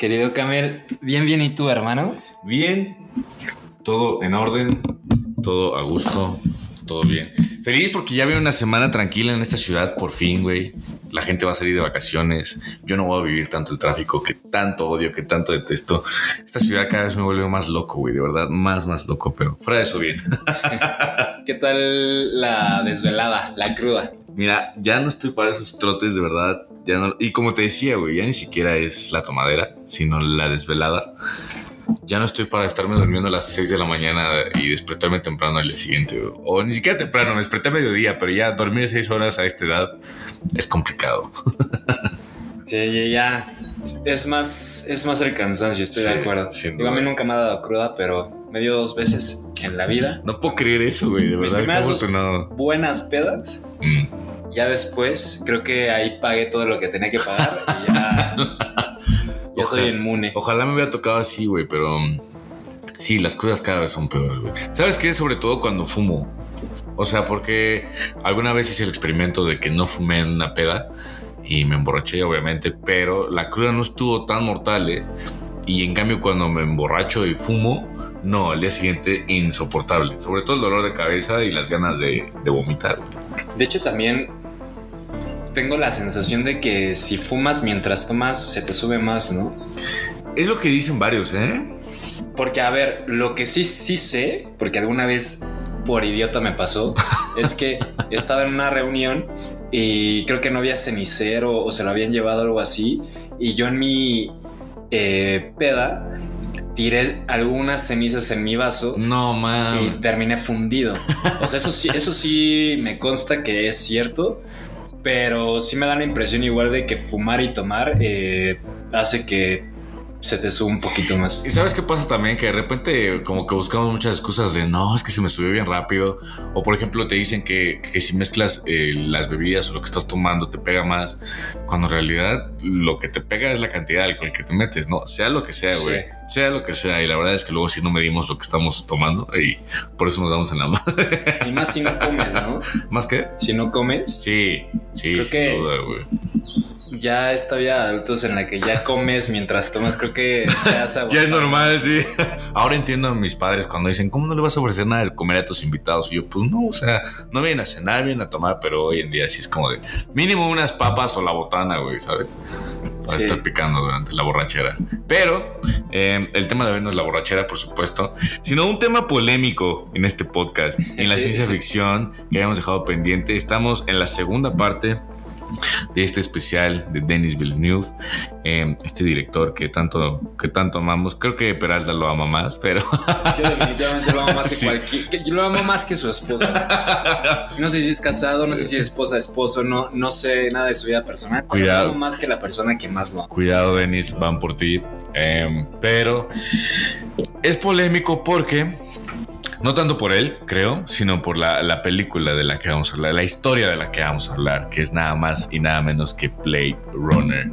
Querido Camel, bien, bien, ¿y tú, hermano? Bien, todo en orden, todo a gusto, todo bien. Feliz porque ya viene una semana tranquila en esta ciudad, por fin, güey. La gente va a salir de vacaciones. Yo no voy a vivir tanto el tráfico que tanto odio, que tanto detesto. Esta ciudad cada vez me vuelve más loco, güey, de verdad, más, más loco, pero fuera de eso, bien. ¿Qué tal la desvelada, la cruda? Mira, ya no estoy para esos trotes, de verdad. Ya no, y como te decía, güey, ya ni siquiera es la tomadera, sino la desvelada. Ya no estoy para estarme durmiendo a las 6 de la mañana y despertarme temprano al día siguiente. güey. O ni siquiera temprano, me desperté a mediodía, pero ya dormir 6 horas a esta edad es complicado. Sí, ya es más, es más el cansancio, estoy de Sí, acuerdo. sin Digo, a mí nunca me ha dado cruda, pero me dio dos veces en la vida. No puedo creer eso, güey, de Mis verdad. Qué afortunado. Buenas pedas. Mm. Ya después, creo que ahí pagué todo lo que tenía que pagar y ya, ya soy inmune. Ojalá me hubiera tocado así, güey, pero mm, sí, las cosas cada vez son peores, güey. ¿Sabes qué? Sobre todo cuando fumo. O sea, porque alguna vez hice el experimento de que no fumé en una peda y me emborraché, obviamente, pero la cruda no estuvo tan mortal, ¿eh? Y en cambio, cuando me emborracho y fumo, no, al día siguiente insoportable. Sobre todo el dolor de cabeza y las ganas de, de vomitar. De hecho, también tengo la sensación de que si fumas mientras tomas, se te sube más, ¿no? Es lo que dicen varios, ¿eh? Porque, a ver, lo que sí, sí sé, porque alguna vez por idiota me pasó, es que estaba en una reunión y creo que no había cenicero o se lo habían llevado algo así. Y yo en mi eh, peda tiré algunas cenizas en mi vaso No, y man. terminé fundido. O sea, eso sí, eso sí me consta que es cierto, pero sí me da la impresión igual de que fumar y tomar eh, hace que se te suba un poquito más. Y sabes qué pasa también que de repente como que buscamos muchas excusas de no, es que se me subió bien rápido. O por ejemplo te dicen que, que si mezclas eh, las bebidas o lo que estás tomando te pega más. Cuando en realidad lo que te pega es la cantidad de alcohol que te metes, ¿no? Sea lo que sea, Sí. güey. Sea lo que sea. Y la verdad es que luego sí no medimos lo que estamos tomando y por eso nos damos en la madre. Y más si no comes, ¿no? ¿Más que? Si no comes, Sí, sí, Creo sin que- duda, güey. Ya esta vida de adultos en la que ya comes mientras tomas, creo que ya se Ya es normal, sí. Ahora entiendo a mis padres cuando dicen, ¿cómo no le vas a ofrecer nada de comer a tus invitados? Y yo, pues no, o sea, no vienen a cenar, vienen a tomar, pero hoy en día sí es como de mínimo unas papas o la botana, güey, ¿sabes? Para Sí. estar picando durante la borrachera. Pero eh, el tema de hoy no es la borrachera, por supuesto, sino un tema polémico en este podcast, en la Sí. ciencia ficción que habíamos dejado pendiente. Estamos en la segunda parte de este especial de Denis Villeneuve, eh, este director que tanto, que tanto amamos. Creo que Peralta lo ama más, pero Yo definitivamente lo amo más que Sí. cualquier. Yo lo amo más que su esposa. No sé si es casado, no sé si es esposa, esposo, no, no sé nada de su vida personal. Cuidado. Lo amo más que la persona que más lo ama. cuidado, Denis, van por ti. Eh, pero es polémico porque no tanto por él, creo, sino por la, la película de la que vamos a hablar, la historia de la que vamos a hablar, que es nada más y nada menos que Blade Runner.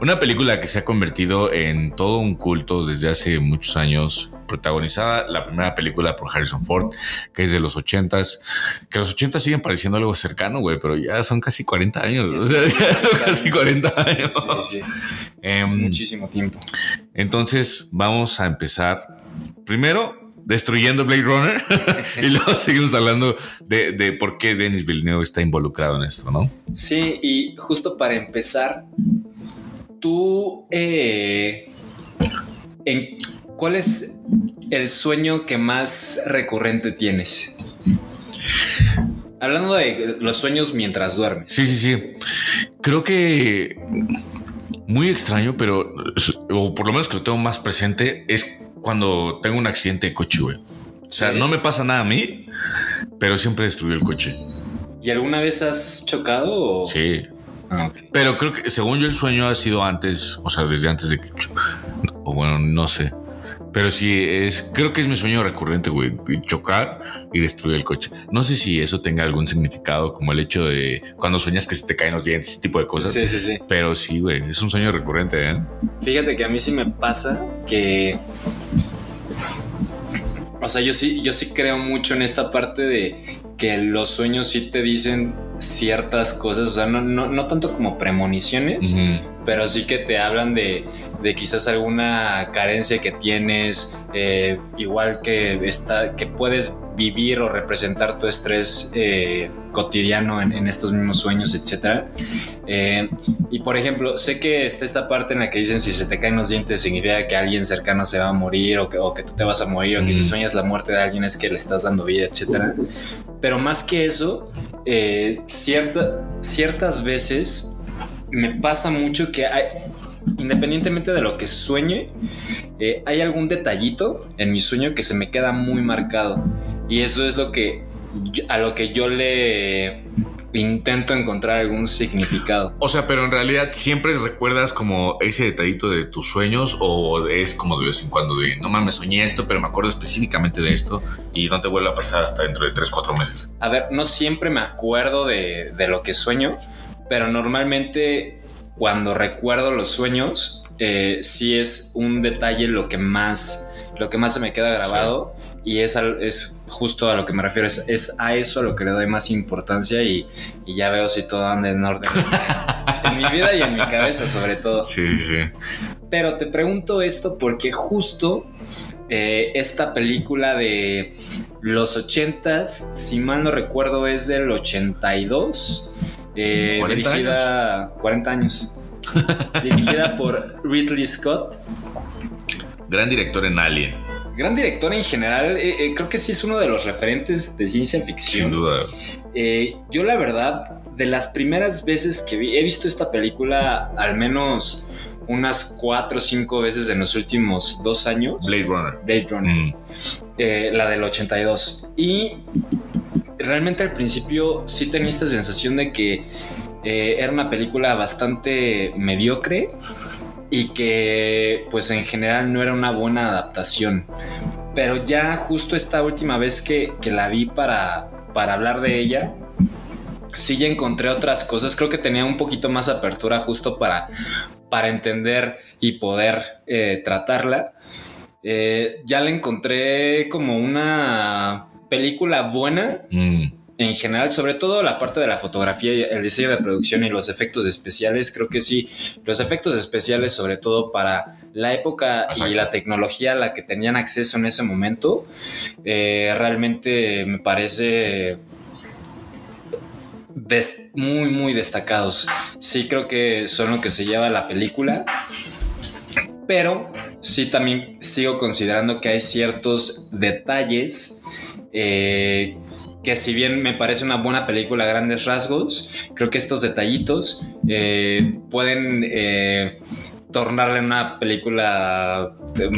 Una película que se ha convertido en todo un culto desde hace muchos años, protagonizada la primera película por Harrison Ford, que es de los 80s, que los 80 siguen pareciendo algo cercano, güey, pero ya son casi 40 años, o sea, ya son casi 40 años. Sí, sí, sí. Em, muchísimo tiempo. entonces vamos a empezar primero destruyendo Blade Runner y luego seguimos hablando de, de por qué Denis Villeneuve está involucrado en esto, ¿no? Sí, y justo para empezar, tú, eh, en, ¿cuál es el sueño que más recurrente tienes? Hablando de los sueños mientras duermes. Sí, sí, sí. Creo que muy extraño, pero o por lo menos que lo tengo más presente es cuando tengo un accidente de coche, güey. O sea, Sí. no me pasa nada a mí, pero siempre destruyo el coche. ¿Y alguna vez has chocado? O... Sí. Ah. Pero creo que, según yo, el sueño ha sido antes, o sea, desde antes de que. O bueno, no sé. Pero sí, es, creo que es mi sueño recurrente, güey. Chocar y destruir el coche. No sé si eso tenga algún significado, como el hecho de cuando sueñas que se te caen los dientes, ese tipo de cosas. Sí, sí, sí. Pero sí, güey, es un sueño recurrente, ¿eh? Fíjate que a mí sí me pasa que. O sea, yo sí, yo sí creo mucho en esta parte de que los sueños sí te dicen ciertas cosas. O sea, no, no, no tanto como premoniciones, Ujú. Pero sí que te hablan de, de quizás alguna carencia que tienes, eh, igual que, está, que puedes vivir o representar tu estrés eh, cotidiano en, en estos mismos sueños, etc. y por ejemplo, sé que está esta parte en la que dicen si se te caen los dientes significa que alguien cercano se va a morir o que, o que tú te vas a morir o que si Mm. sueñas la muerte de alguien es que le estás dando vida, etc. Pero más que eso, eh, cierta- ciertas veces me pasa mucho que hay, independientemente de lo que sueñe, eh, hay algún detallito en mi sueño que se me queda muy marcado. Y eso es lo que yo- a lo que yo le intento encontrar algún significado. O sea, pero en realidad siempre recuerdas como ese detallito de tus sueños o es como de vez en cuando de no mames, soñé esto, pero me acuerdo específicamente de esto y no te vuelve a pasar hasta dentro de 3, 4 meses. A ver, no siempre me acuerdo de, de lo que sueño, pero normalmente cuando recuerdo los sueños, eh, sí es un detalle lo que más, lo que más se me queda grabado y es, al- es justo a lo que me refiero, es, es a eso a lo que le doy más importancia y, y ya veo si todo anda en orden en, en mi vida y en mi cabeza sobre todo. Sí, sí, sí. Pero te pregunto esto porque justo eh, esta película de los 80s, si mal no recuerdo, es del 82. Eh, 40 dirigida 40 años. dirigida por Ridley Scott. Gran director en Alien, Gran director en general, eh, eh, creo que sí es uno de los referentes de ciencia ficción. sin duda. Eh, yo la verdad, de las primeras veces que vi, he visto esta película al menos unas cuatro o cinco veces en los últimos dos años. Blade Runner. Blade Runner, Mm. eh, la del 82. Y realmente al principio sí tenía esta sensación de que eh, era una película bastante mediocre y que pues en general no era una buena adaptación. Pero ya justo esta última vez que, que la vi para, para hablar de ella, sí ya encontré otras cosas. Creo que tenía un poquito más apertura justo para, para entender y poder eh, tratarla. Eh, ya la encontré como una película buena Mm. en general, sobre todo la parte de la fotografía, y el diseño de producción y los efectos especiales, creo que sí, los efectos especiales sobre todo para la época Exacto. y la tecnología a la que tenían acceso en ese momento, eh, realmente me parece des- muy, muy destacados. Sí creo que son lo que se lleva la película. Pero sí también sigo considerando que hay ciertos detalles eh, que si bien me parece una buena película a grandes rasgos, creo que estos detallitos eh, pueden eh, tornarle una película eh,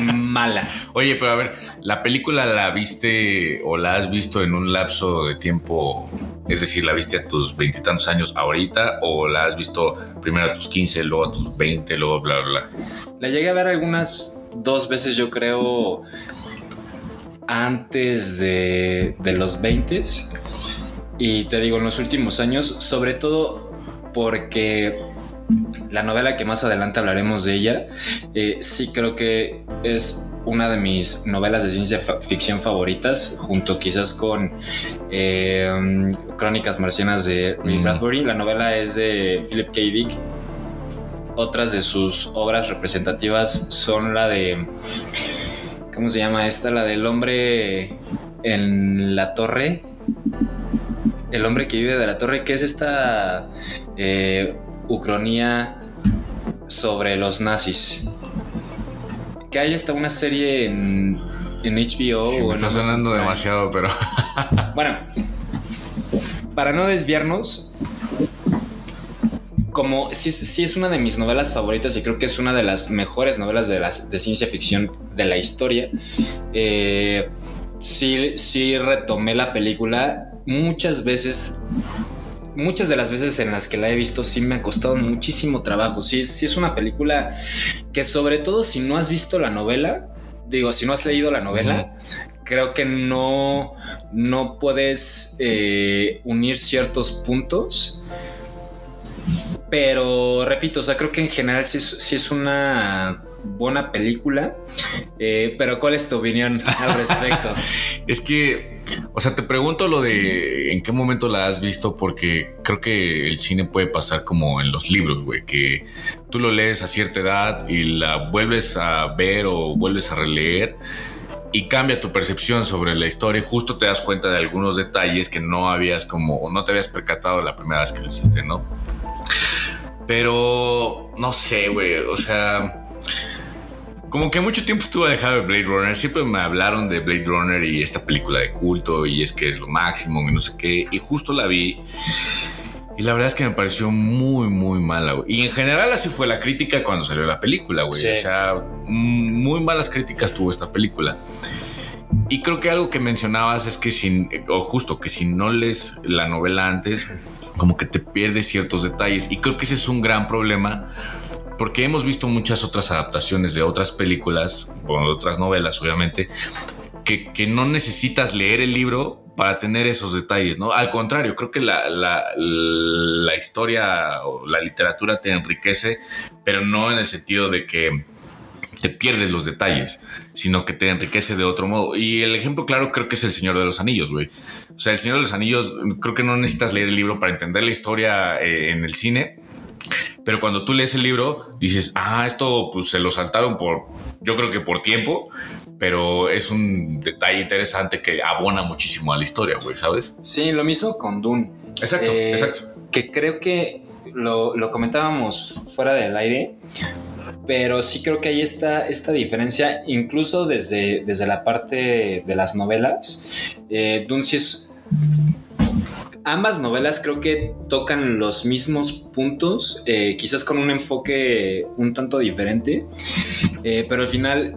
mala. Oye, pero a ver, ¿la película la viste o la has visto en un lapso de tiempo? Es decir, ¿la viste a tus veintitantos años ahorita o la has visto primero a tus 15, luego a tus 20, luego bla, bla, bla? La llegué a ver algunas dos veces, yo creo, antes de, de los 20 y te digo, en los últimos años, sobre todo porque la novela que más adelante hablaremos de ella, eh, sí creo que es una de mis novelas de ciencia ficción favoritas, junto quizás con eh, Crónicas Marcianas de Ray Mm. Bradbury. La novela es de Philip K. Dick. Otras de sus obras representativas son la de... ¿Cómo se llama esta? La del hombre en la torre. El hombre que vive de la torre, que es esta eh, ucronía sobre los nazis. Que hay hasta una serie en, en HBO. Sí, o me en está sonando demasiado, pero Bueno, para no desviarnos, como sí, sí es una de mis novelas favoritas y creo que es una de las mejores novelas de, las, de ciencia ficción de la historia, eh, sí, sí retomé la película muchas veces muchas de las veces en las que la he visto sí me ha costado muchísimo trabajo. Sí, sí es una película que sobre todo si no has visto la novela, digo, si no has leído la novela, creo que no, no puedes eh, unir ciertos puntos. Pero repito, o sea, creo que en general sí sí es una buena película. Eh, pero ¿cuál es tu opinión al respecto? Es que, o sea, te pregunto lo de en qué momento la has visto, porque creo que el cine puede pasar como en los libros, güey, que tú lo lees a cierta edad y la vuelves a ver o vuelves a releer y cambia tu percepción sobre la historia y justo te das cuenta de algunos detalles que no habías como, no te habías percatado la primera vez que lo hiciste, ¿no? Pero, no sé, güey, o sea... Como que mucho tiempo estuve alejado de Blade Runner. Siempre me hablaron de Blade Runner y esta película de culto y es que es lo máximo y no sé qué. Y justo la vi. Y la verdad es que me pareció muy, muy mala. güey. Y en general así fue la crítica cuando salió la película, güey. Sí. O sea, mm, muy malas críticas tuvo esta película. Y creo que algo que mencionabas es que si, o justo que si no lees la novela antes, como que te pierdes ciertos detalles. Y creo que ese es un gran problema porque hemos visto muchas otras adaptaciones de otras películas, bueno, de otras novelas, obviamente, que, no necesitas leer el libro para tener esos detalles, ¿no? Al contrario, creo que la, la, la historia o la literatura te enriquece, pero no en el sentido de que te pierdes los detalles, sino que te enriquece de otro modo. Y el ejemplo claro creo que es El Señor de los Anillos, güey. O sea, El Señor de los Anillos, creo que no necesitas leer el libro para entender la historia eh, en el cine, pero cuando tú lees el libro, dices, ah, esto pues se lo saltaron por, yo creo que por tiempo, pero es un detalle interesante que abona muchísimo a la historia, güey, ¿sabes? Sí, lo mismo con Dune. Exacto, Eh, exacto. Que creo que lo, lo comentábamos fuera del aire, pero sí creo que hay esta, esta diferencia, incluso desde, desde la parte de las novelas. Eh, Dune sí es. Ambas novelas creo que tocan los mismos puntos, eh, quizás con un enfoque un tanto diferente, eh, pero al final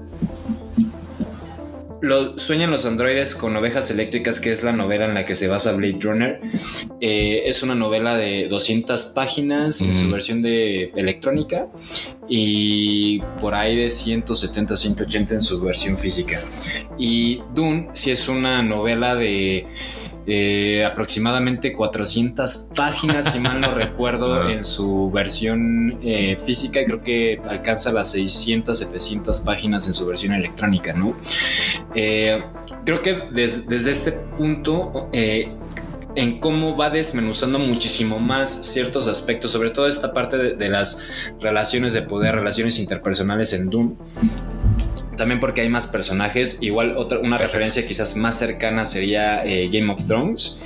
lo, sueñan los androides con ovejas eléctricas, que es la novela en la que se basa Blade Runner. Eh, es una novela de 200 páginas en su versión de electrónica y por ahí de 170, 180 en su versión física. Y Dune sí es una novela de eh, aproximadamente 400 páginas, si mal no recuerdo, en su versión eh, física. y Creo que alcanza las 600, 700 páginas en su versión electrónica, ¿no? Eh, creo que des- desde este punto, eh, en cómo va desmenuzando muchísimo más ciertos aspectos, sobre todo esta parte de, de las relaciones de poder, relaciones interpersonales en Doom. También porque hay más personajes. Igual otra, una referencia quizás más cercana sería eh, Game of Thrones,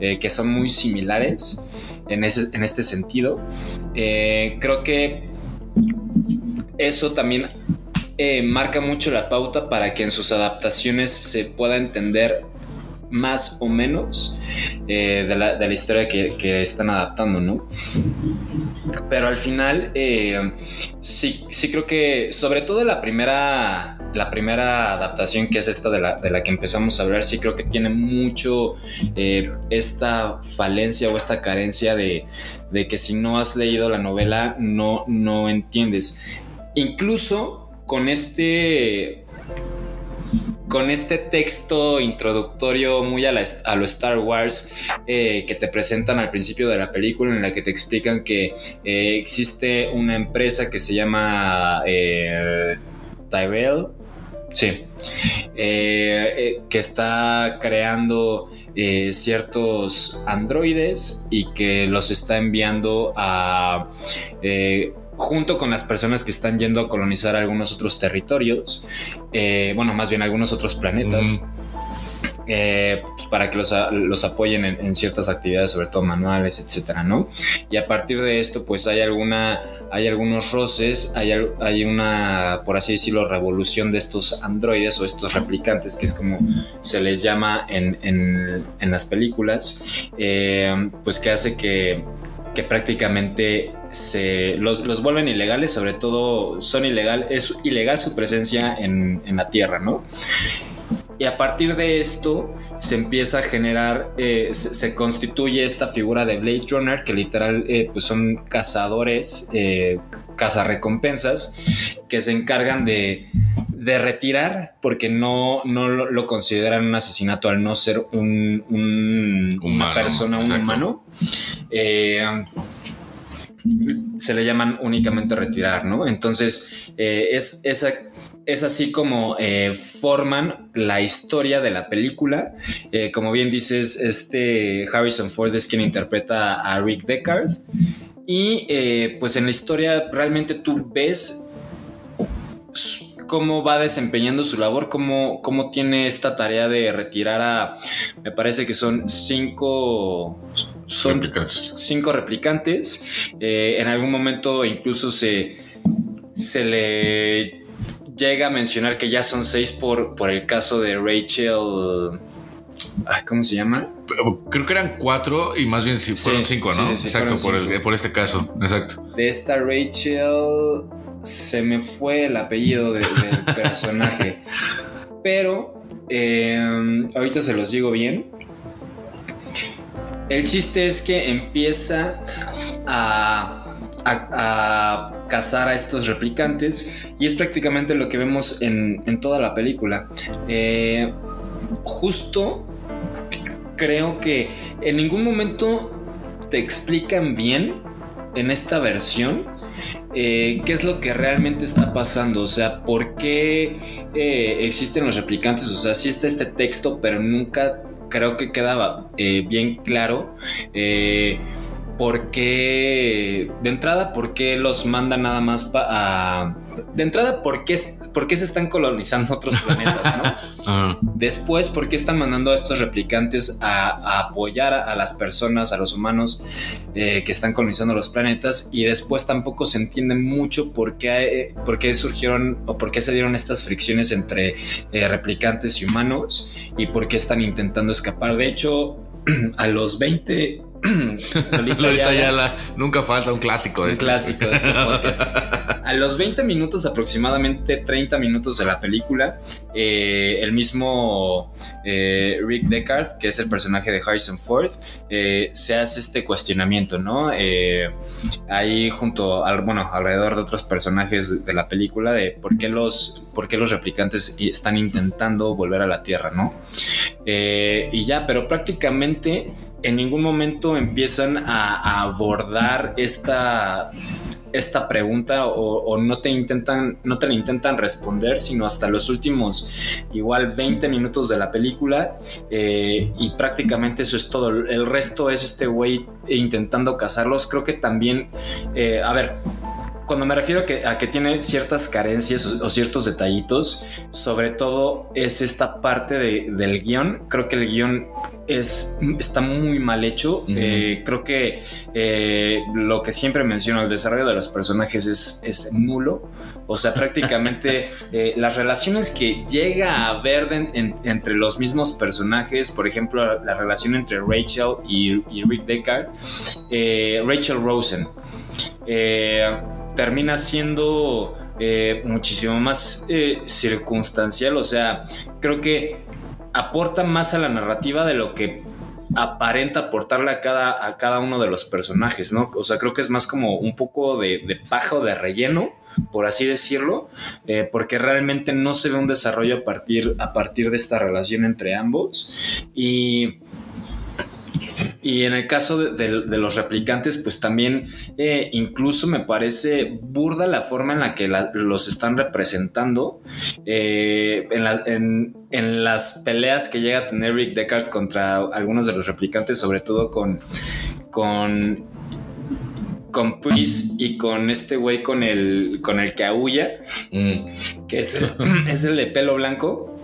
eh, que son muy similares en, ese, en este sentido. Eh, creo que eso también marca mucho la pauta para que en sus adaptaciones se pueda entender más o menos eh, de, la, de la historia que, que están adaptando, ¿no? Pero al final, eh, sí, sí creo que, sobre todo la primera, la primera adaptación, que es esta de la, de la que empezamos a hablar, sí creo que tiene mucho eh, esta falencia o esta carencia de, de que si no has leído la novela, no, no entiendes. Incluso con este con este texto introductorio muy a, la- a lo Star Wars eh, que te presentan al principio de la película en la que te explican que eh, existe una empresa que se llama eh, Tyrell. Sí. Que está creando ciertos androides y que los está enviando a junto con las personas que están yendo a colonizar algunos otros territorios, eh, bueno, más bien algunos otros planetas, eh, pues, para que los, los apoyen en, en ciertas actividades, sobre todo manuales, etcétera, ¿no? Y a partir de esto, pues hay alguna, hay algunos roces, hay, hay una, por así decirlo, revolución de estos androides o estos replicantes, que es como se les llama en, en- en las películas, eh, pues que hace que, prácticamente se los, los vuelven ilegales, sobre todo son ilegal, es ilegal su presencia en, en la Tierra, ¿no? Y a partir de esto se empieza a generar, eh, se, se constituye esta figura de Blade Runner, que literal eh, pues son cazadores, eh, cazarrecompensas, que se encargan de, de retirar, porque no, no lo, lo consideran un asesinato al no ser un, un- una persona, un exacto. humano. Eh, se le llaman únicamente retirar, ¿no? Entonces, eh, es, esa- es así como eh, forman la historia de la película. Eh, como bien dices, este Harrison Ford es quien interpreta a Rick Deckard. Y eh, pues en la historia realmente tú ves cómo va desempeñando su labor, cómo, cómo tiene esta tarea de retirar a, me parece que son cinco, son Replicantes. cinco replicantes. Eh, en algún momento incluso se, se le llega a mencionar que ya son seis por, por el caso de Rachel. Ay, ¿Cómo se llama? Creo que eran cuatro y más bien fueron Sí, cinco, ¿no? sí, sí, Exacto, por, el- cinco. por este caso. Exacto. De esta Rachel se me fue el apellido de- del personaje. Pero eh, ahorita se los digo bien. El chiste es que empieza a, a- a cazar a estos replicantes y es prácticamente lo que vemos en, en toda la película. Eh, justo creo que en ningún momento te explican bien en esta versión eh, qué es lo que realmente está pasando, o sea, por qué eh, existen los replicantes, o sea, sí está este texto, pero nunca creo que quedaba eh, bien claro por qué, de entrada, por qué los mandan nada más a... De entrada, ¿por qué, por qué se están colonizando otros planetas, no? Ajá. Después, ¿por qué están mandando a estos replicantes a, a apoyar a, a las personas, a los humanos eh, que están colonizando los planetas? Y después tampoco se entiende mucho por qué, eh, por qué surgieron o por qué se dieron estas fricciones entre eh, replicantes y humanos y por qué están intentando escapar. De hecho, a los 20... Lolita nunca falta un clásico de un este. clásico de este podcast. A los 20 minutos, aproximadamente 30 minutos de la película, eh, el mismo eh, Rick Deckard, que es el personaje de Harrison Ford, eh, se hace este cuestionamiento, ¿no? Ahí junto al, bueno, alrededor de otros personajes de la película, de por qué los, por qué los replicantes están intentando volver a la Tierra, ¿no? Y ya, pero prácticamente en ningún momento empiezan a, abordar esta, esta pregunta o, o no te intentan no te la intentan responder sino hasta los últimos igual 20 minutos de la película eh, y prácticamente eso es todo. El resto es este güey intentando cazarlos. Creo que también eh, a ver cuando me refiero a que, a que tiene ciertas carencias o, o ciertos detallitos, sobre todo es esta parte de- del guion. Creo que el guion es, está muy mal hecho. Eh, creo que eh, lo que siempre menciono, el desarrollo de los personajes es, es nulo. O sea, prácticamente eh, las relaciones que llega a haber de- en- entre los mismos personajes, por ejemplo, la, la relación entre Rachel y, y Rick Deckard, Rachel Rosen, eh, termina siendo eh, muchísimo más eh, circunstancial. O sea, creo que aporta más a la narrativa de lo que aparenta aportarle a cada, a cada uno de los personajes, ¿no? O sea, creo que es más como un poco de, paja o de relleno, por así decirlo, eh, porque realmente no se ve un desarrollo a partir, a partir de esta relación entre ambos. Y y en el caso de, de- de los replicantes, pues también eh, incluso me parece burda la forma en la que la- los están representando eh, en, la- en- en las peleas que llega a tener Rick Deckard contra algunos de los replicantes, sobre todo con con con Priest y con este güey con el con el que aúlla Mm. que es el, es el de pelo blanco.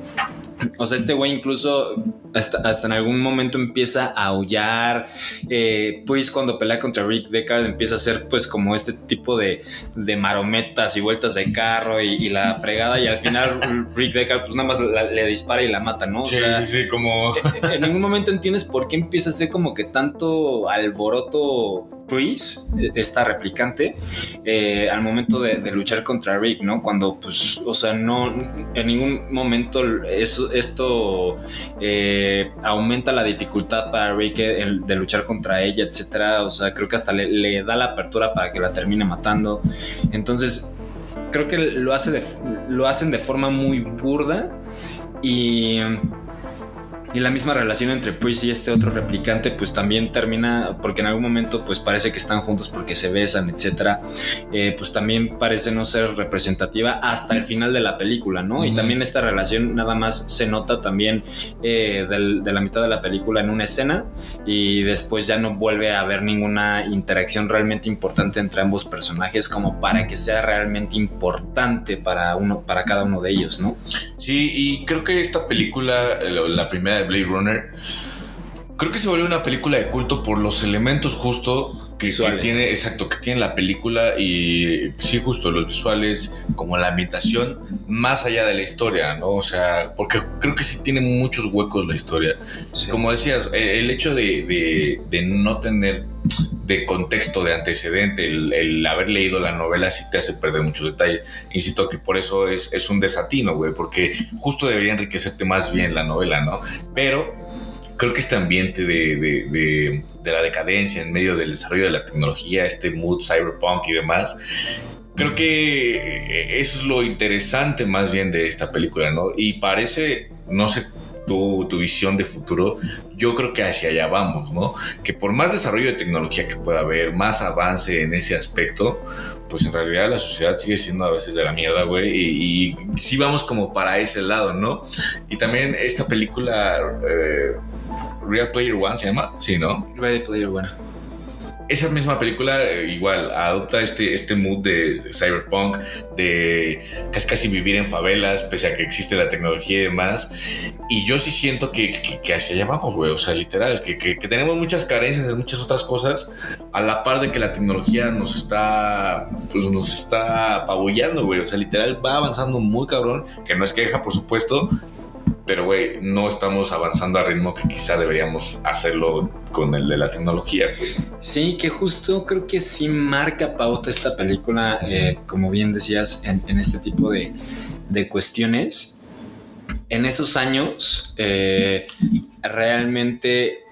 O sea, este güey incluso hasta, hasta en algún momento empieza a aullar. Eh, pues cuando pelea contra Rick Deckard empieza a hacer pues como este tipo de, de marometas y vueltas de carro y, y la fregada y al final Rick Deckard pues nada más la- le dispara y la mata, ¿no? O Sí, sea, sí, sí, como. en ningún momento entiendes por qué empieza a ser como que tanto alboroto Priest, esta replicante, eh, al momento de, de luchar contra Rick, ¿no? Cuando, pues, o sea, no, en ningún momento eso, esto eh, aumenta la dificultad para Rick el- de luchar contra ella, etcétera. O sea, creo que hasta le, da la apertura para que la termine matando. Entonces, creo que lo, hace lo hacen de forma muy burda y, y la misma relación entre Priest y este otro replicante pues también termina porque en algún momento pues parece que están juntos porque se besan etcétera. Eh, pues también parece no ser representativa hasta el final de la película no y Ujú. también esta relación nada más se nota también eh, del- de la mitad de la película en una escena y después ya no vuelve a haber ninguna interacción realmente importante entre ambos personajes como para que sea realmente importante para uno para cada uno de ellos no Sí, y creo que esta película, la la primera de Blade Runner, creo que se volvió una película de culto por los elementos justo que, tiene, exacto, que tiene la película y sí, justo los visuales, como la ambientación, más allá de la historia, ¿no? O sea, porque creo que sí tiene muchos huecos la historia. Como decías, eh, el hecho de, de- de no tener de contexto, de antecedente, el, haber leído la novela sí te hace perder muchos detalles. Insisto que por eso es, es un desatino, güey, porque justo debería enriquecerte más bien la novela, ¿no? Pero creo que este ambiente de, de- de- de la decadencia en medio del desarrollo de la tecnología, este mood cyberpunk y demás, creo que eh, eso es lo interesante más bien de esta película, ¿no? Y parece, no sé, tu, tu visión de futuro, yo creo que hacia allá vamos, ¿no? Que por más desarrollo de tecnología que pueda haber, más avance en ese aspecto, pues en realidad la sociedad sigue siendo a veces de la mierda, güey, y, y sí vamos como para ese lado, ¿no? Y también esta película, eh, Real Player One se llama, sí, ¿no? Ready Player One esa misma película eh, igual adopta este, este mood de cyberpunk, de casi casi vivir en favelas, pese a que existe la tecnología y demás. Y yo sí siento que, que, que hacia allá vamos, güey. O sea, literal, que, que, que tenemos muchas carencias de muchas otras cosas, a la par de que la tecnología nos está, pues nos está apabullando, güey. O sea, literal va avanzando muy cabrón, que no es queja, por supuesto, pero güey, no estamos avanzando al ritmo que quizá deberíamos hacerlo con el de la tecnología. Sí, que justo creo que sí marca pauta esta película, eh, como bien decías, en, en este tipo de, de cuestiones. En esos años, eh, realmente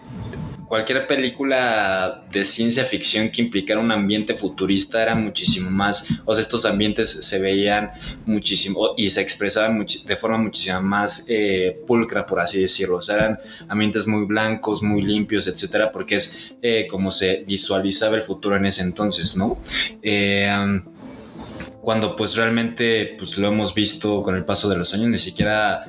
cualquier película de ciencia ficción que implicara un ambiente futurista era muchísimo más, o sea, estos ambientes se veían muchísimo y se expresaban de forma muchísimo más eh, pulcra, por así decirlo. O sea, eran ambientes muy blancos, muy limpios, etcétera, porque es eh, como se visualizaba el futuro en ese entonces, ¿no? Eh, cuando pues realmente pues lo hemos visto con el paso de los años, ni siquiera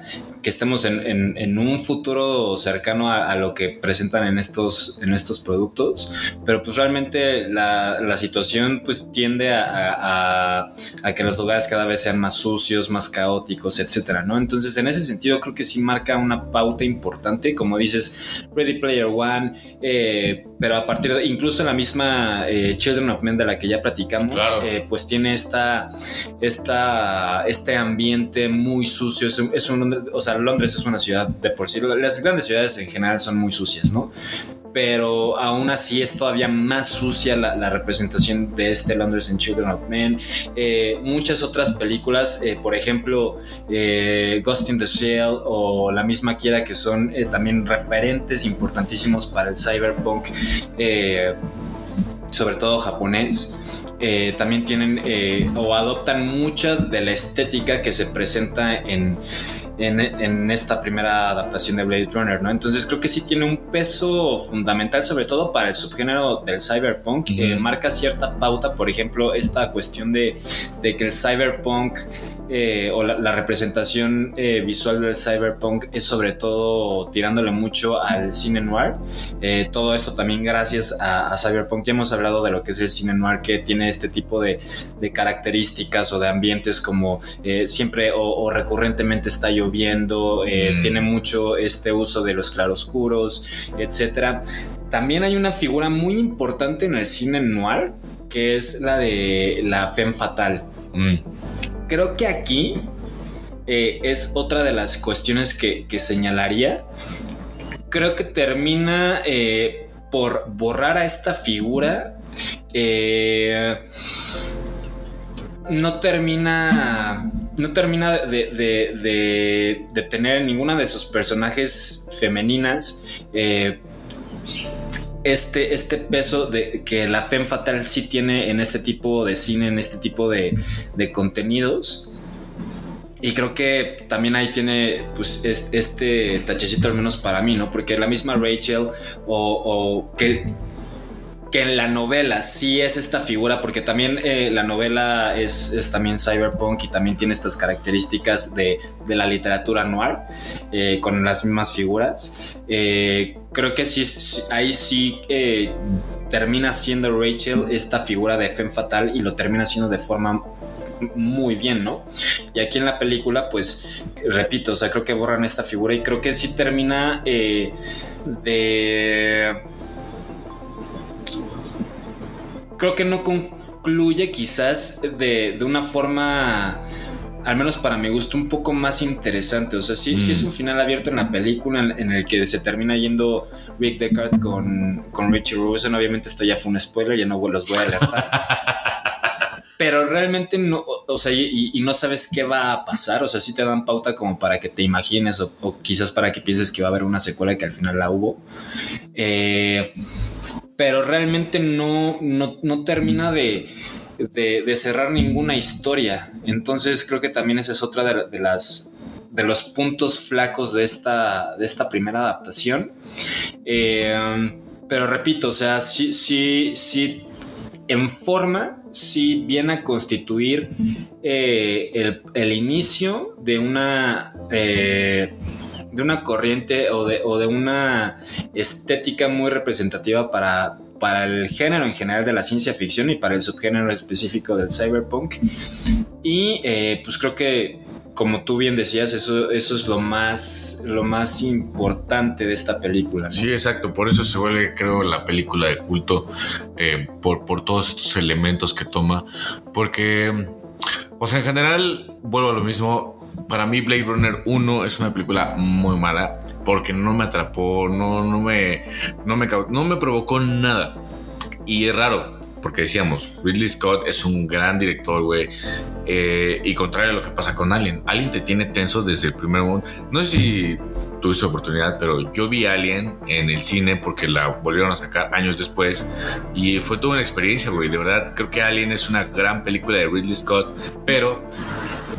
que estemos en, en- en un futuro cercano a, a lo que presentan en estos, en estos productos, pero pues realmente la, la situación pues tiende a, a- a- a que los lugares cada vez sean más sucios, más caóticos, etcétera, ¿no? Entonces en ese sentido creo que sí marca una pauta importante, como dices, Ready Player One, eh, pero a partir de incluso la misma eh, Children of Men de la que ya platicamos, Claro. eh, pues tiene esta, esta, este ambiente muy sucio. Es, un- es un- o sea, Londres es una ciudad de por sí. Las grandes ciudades en general son muy sucias, ¿no? Pero aún así es todavía más sucia la, representación de este Londres en Children of Men. Eh, muchas otras películas, eh, por ejemplo, eh, Ghost in the Shell o la misma Kiera, que son también referentes importantísimos para el cyberpunk, sobre todo japonés. también tienen o adoptan mucha de la estética que se presenta en, en, en esta primera adaptación de Blade Runner, ¿no? Entonces creo que sí tiene un peso fundamental, sobre todo para el subgénero del cyberpunk. Ujú. eh, marca cierta pauta, por ejemplo, esta cuestión de, de que el cyberpunk eh, o la, la representación eh, visual del cyberpunk es sobre todo tirándole mucho al cine noir. Eh, todo esto también gracias a, a Cyberpunk. Ya hemos hablado de lo que es el cine noir que tiene este tipo de, de características o de ambientes como eh, siempre o, o recurrentemente está lloviendo, eh, Mm. tiene mucho este uso de los claroscuros, etcétera. También hay una figura muy importante en el cine noir que es la de la femme fatal. Mm. Creo que aquí eh, es otra de las cuestiones que, que señalaría. Creo que termina eh, por borrar a esta figura. eh, no termina. No termina de, de- de- de tener ninguna de sus personajes femeninas. Este, este peso de, que la femme fatal sí tiene en este tipo de cine, en este tipo de, de contenidos. Y creo que también ahí tiene pues es- este tachecito al menos para mí, ¿no? Porque la misma Rachel o, o que, que en la novela sí es esta figura, porque también eh, la novela es, también cyberpunk y también tiene estas características de, de la literatura noir eh, con las mismas figuras. Eh, creo que sí, ahí sí termina siendo Rachel esta figura de femme fatal y lo termina siendo de forma muy bien, ¿no? Y aquí en la película, pues, repito, o sea, creo que borran esta figura y creo que sí termina de... Creo que no concluye quizás de, de una forma, al menos para mi gusto, un poco más interesante. O sea, sí, sí Mm. es un final abierto en la película en, en el que se termina yendo Rick Deckard con, con Richie Rosen. Obviamente esto ya fue un spoiler, ya no los voy a alertar. Pero realmente no, o, sea, y, no sabes qué va a pasar. O sea, sí te dan pauta como para que te imagines o, quizás para que pienses que va a haber una secuela que al final la hubo. Eh, pero realmente no, no, no termina de, de, de cerrar ninguna historia. Entonces creo que también esa es otra de, de las de los puntos flacos de esta, de esta primera adaptación. Eh, pero repito, o sea, sí, sí, sí, en forma, sí viene a constituir eh, el, el inicio de una... eh, de una corriente o de, o de una estética muy representativa para, para el género en general de la ciencia ficción y para el subgénero específico del cyberpunk. Y eh, pues creo que, como tú bien decías, eso, eso es lo más, lo más importante de esta película. Sí, exacto. Por eso se vuelve, creo, la película de culto, eh, por, por todos estos elementos que toma. Porque, o sea, en general, vuelvo a lo mismo. Para mí, Blade Runner 1 es una película muy mala porque no me atrapó, no, no, me, no, me, no me provocó nada. Y es raro, porque decíamos, Ridley Scott es un gran director, güey. Eh, y contrario a lo que pasa con Alien, Alien te tiene tenso desde el primer momento. No sé si tuviste oportunidad, pero yo vi Alien en el cine porque la volvieron a sacar años después y fue toda una experiencia, güey. De verdad, creo que Alien es una gran película de Ridley Scott, pero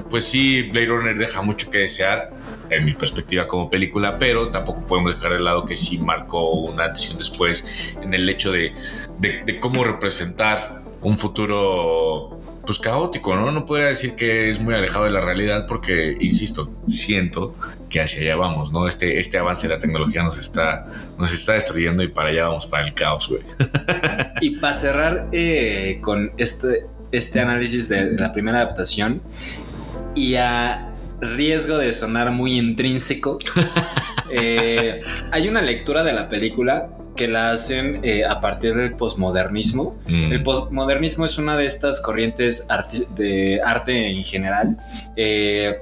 pues sí, Blade Runner deja mucho que desear en mi perspectiva como película, pero tampoco podemos dejar de lado que sí marcó una antes y un después en el hecho de, de, de cómo representar un futuro pues caótico, ¿no? No podría decir que es muy alejado de la realidad porque, insisto, siento que hacia allá vamos, ¿no? Este, este avance de la tecnología nos está, nos está destruyendo y para allá vamos, para el caos, güey. Y para cerrar eh, con este, este análisis de, de la primera adaptación y a riesgo de sonar muy intrínseco, eh, hay una lectura de la película que la hacen eh, a partir del posmodernismo. Mm. El posmodernismo es una de estas corrientes de arte en general. eh,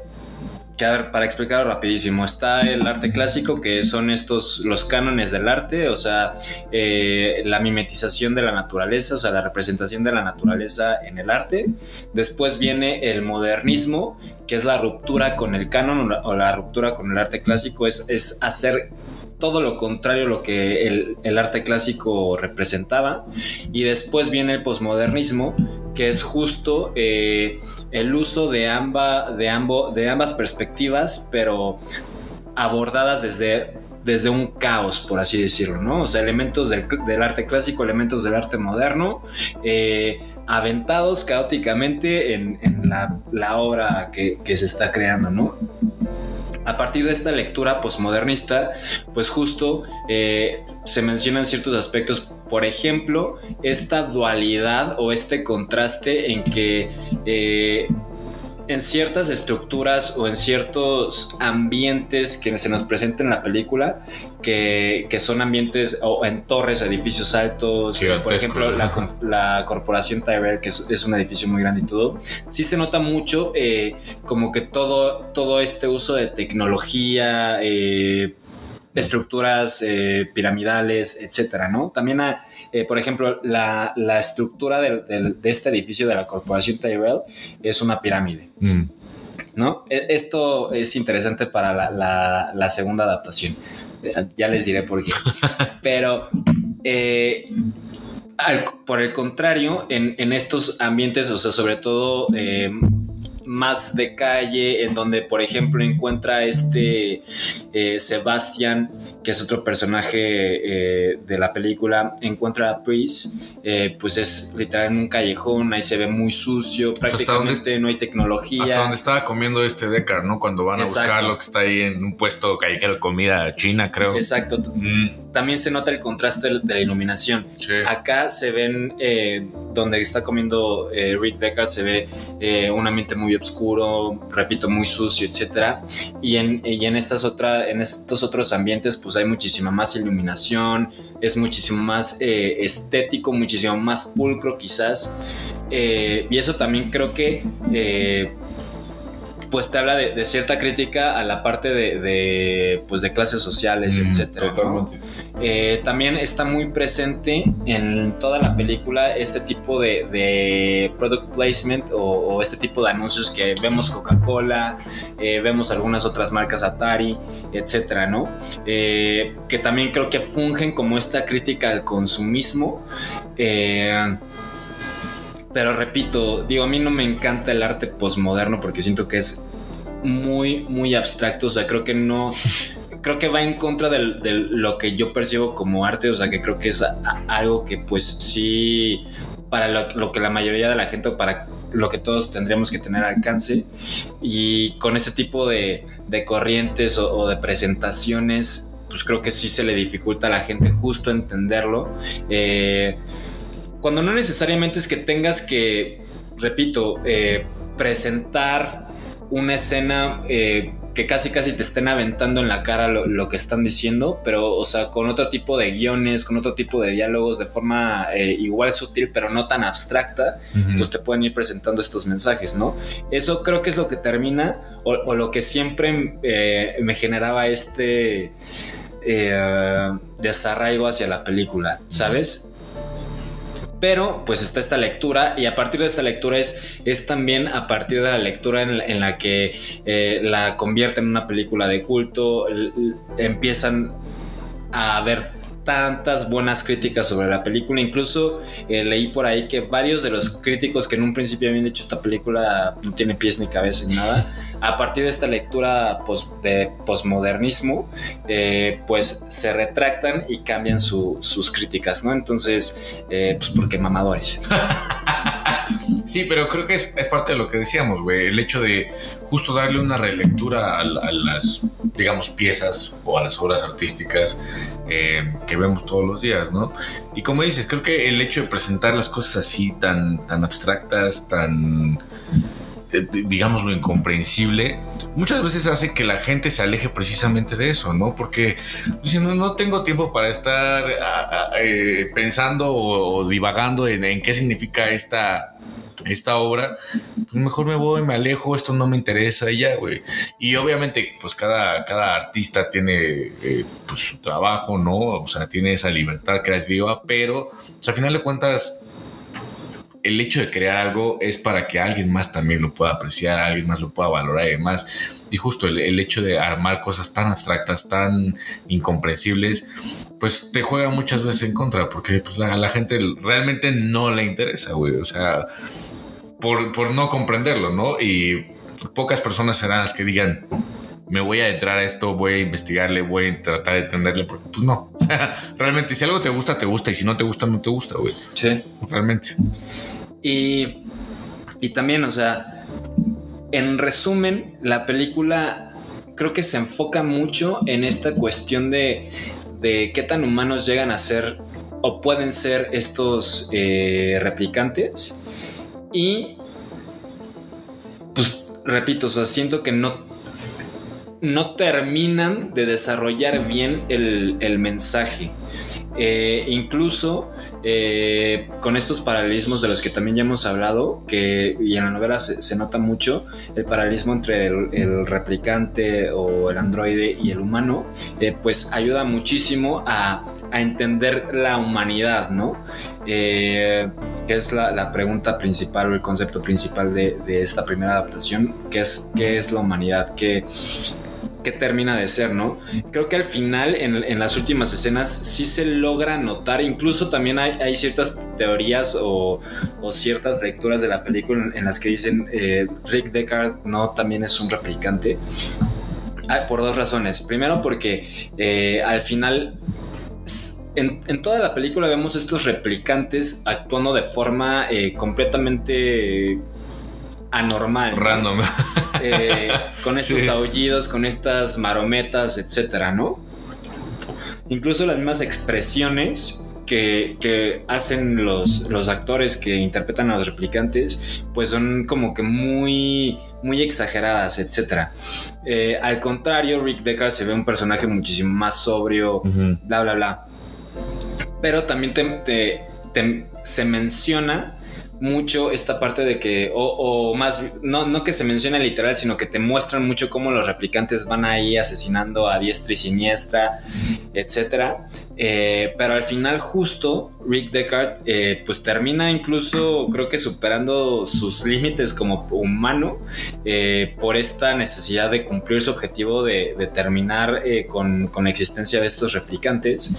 que a ver, para explicarlo rapidísimo, está el arte clásico, que son estos los cánones del arte, o sea, eh, la mimetización de la naturaleza, o sea, la representación de la naturaleza en el arte. Después viene el modernismo, que es la ruptura con el canon o la, ruptura con el arte clásico, es, es hacer todo lo contrario a lo que el, el arte clásico representaba. Y después viene el posmodernismo, que es justo eh, el uso de, de, de ambas perspectivas, pero abordadas desde, desde un caos, por así decirlo, ¿no? O sea, elementos del, arte clásico, elementos del arte moderno, eh, aventados caóticamente en, la, obra que, que se está creando, ¿no? A partir de esta lectura posmodernista, pues justo eh, se mencionan ciertos aspectos, por ejemplo, esta dualidad o este contraste en que eh, en ciertas estructuras o en ciertos ambientes que se nos presentan en la película, que, que son ambientes o en torres, edificios altos, que, por ejemplo la, corporación Tyrell, que es, es un edificio muy grande y todo, sí se nota mucho eh, como que todo, todo este uso de tecnología, eh, estructuras eh, piramidales, etcétera, ¿no? También, eh, por ejemplo, la, la estructura del- de este edificio de la corporación Tyrell es una pirámide. Mm. ¿no? E- Esto es interesante para la, la- la segunda adaptación. Ya les diré por qué. Pero eh, al- por el contrario, en, en estos ambientes, o sea, sobre todo eh, más de calle, en donde, por ejemplo, encuentra este eh, Sebastian, que es otro personaje eh, de la película, encuentra a Pris, eh, pues es literal en un callejón, ahí se ve muy sucio, Pues hasta donde- prácticamente no hay tecnología. Hasta donde estaba comiendo este Deckard, ¿no? Cuando van a Exacto. buscar lo que está ahí en un puesto callejero de comida china, creo. Exacto. Mm, También se nota el contraste de la iluminación. sí. Acá se ven, eh, donde está comiendo eh, Rick Deckard, se ve eh, un ambiente muy oscuro, repito, muy sucio, etcétera. Y en, y en, estas otra, en estos otros ambientes, pues hay muchísima más iluminación, es muchísimo más eh, estético, muchísimo más pulcro, quizás. Eh, y eso también creo que. eh, pues te habla de, de cierta crítica a la parte de, de, pues de clases sociales, Mm, etcétera. ¿no? Eh, también está muy presente en toda la película este tipo de, product placement o, este tipo de anuncios que vemos Coca-Cola, eh, vemos algunas otras marcas Atari, etcétera, ¿no? Eh, que también creo que fungen como esta crítica al consumismo. Pero repito, digo, a mí no me encanta el arte posmoderno porque siento que es muy, muy abstracto. O sea, creo que no. Creo que va en contra de lo que yo percibo como arte. O sea, que creo que es algo que, pues, sí. Para lo, que la mayoría de la gente, o para lo que todos tendríamos que tener alcance. Y con este tipo de, corrientes o, o de presentaciones, pues creo que sí se le dificulta a la gente justo entenderlo. Eh, cuando no necesariamente es que tengas que, repito, eh, presentar una escena eh, que casi casi te estén aventando en la cara lo, lo que están diciendo, pero o sea, con otro tipo de guiones, con otro tipo de diálogos de forma eh, igual sutil, pero no tan abstracta, pues te pueden ir presentando estos mensajes, ¿no? Eso creo que es lo que termina o, o lo que siempre eh, me generaba este eh, desarraigo hacia la película, ¿sabes? Pero pues está esta lectura y a partir de esta lectura es, es también a partir de la lectura en la, que eh, la convierte en una película de culto, empiezan a haber tantas buenas críticas sobre la película. Incluso eh, leí por ahí que varios de los críticos que en un principio habían dicho esta película no tiene pies ni cabeza ni nada, a partir de esta lectura de posmodernismo, eh, pues se retractan y cambian su- sus críticas, ¿no? Entonces, eh, pues porque mamadores. Sí, pero creo que es, parte de lo que decíamos, güey. El hecho de justo darle una relectura a, las, digamos, piezas o a las obras artísticas eh, que vemos todos los días, ¿no? Y como dices, creo que el hecho de presentar las cosas así tan, tan abstractas, tan, eh, digamos, lo incomprensible, muchas veces hace que la gente se aleje precisamente de eso, ¿no? Porque si no, tengo tiempo para estar a- a- eh, pensando o, divagando en qué significa esta esta obra, pues mejor me voy, me alejo, esto no me interesa y ya, güey. Y obviamente, pues cada, cada artista tiene eh, pues, su trabajo, ¿no? O sea, tiene esa libertad creativa, pero pues, al final de cuentas, el hecho de crear algo es para que alguien más también lo pueda apreciar, alguien más lo pueda valorar y demás. Y justo el, el hecho de armar cosas tan abstractas, tan incomprensibles, pues te juega muchas veces en contra, porque pues, la, la gente realmente no le interesa, güey. O sea, por, por no comprenderlo, ¿no? Y pocas personas serán las que digan, me voy a entrar a esto, voy a investigarle, voy a tratar de entenderle, porque pues no. O sea, realmente si algo te gusta, te gusta, y si no te gusta, no te gusta, güey. Sí. Realmente. Y, y también, o sea, en resumen, la película creo que se enfoca mucho en esta cuestión de, de qué tan humanos llegan a ser o pueden ser estos eh, replicantes. Y, pues, repito, o sea, siento que no, no terminan de desarrollar bien el, el mensaje. Eh, incluso eh, con estos paralelismos de los que también ya hemos hablado, que y en la novela se, nota mucho el paralelismo entre el, replicante o el androide y el humano, eh, pues ayuda muchísimo a, a entender la humanidad, ¿no? Que es la, la, pregunta principal o el concepto principal de, de esta primera adaptación, que es qué es la humanidad, qué, qué termina de ser, ¿no? Creo que al final, en, las últimas escenas, sí se logra notar, incluso también hay, ciertas teorías o, ciertas lecturas de la película en, las que dicen eh, Rick Deckard no también es un replicante. Ah, por dos razones. Primero porque eh, al final... En, en, toda la película vemos estos replicantes actuando de forma eh, completamente anormal. Random. ¿no? Eh, con estos sí. aullidos, con estas marometas, etcétera, ¿no? Incluso las mismas expresiones que, que hacen los, los, actores que interpretan a los replicantes, pues son como que muy, muy exageradas, etcétera. Eh, al contrario, Rick Deckard se ve un personaje muchísimo más sobrio, uh -huh. bla, bla, bla. Pero también te, te, te, se menciona mucho esta parte de que, o, o, más, no, no que se mencione literal, sino que te muestran mucho cómo los replicantes van ahí asesinando a diestra y siniestra, etcétera. Eh, pero al final, justo Rick Deckard, eh, pues termina incluso, creo que superando sus límites como humano eh, por esta necesidad de cumplir su objetivo de, de terminar eh, con, con, la existencia de estos replicantes.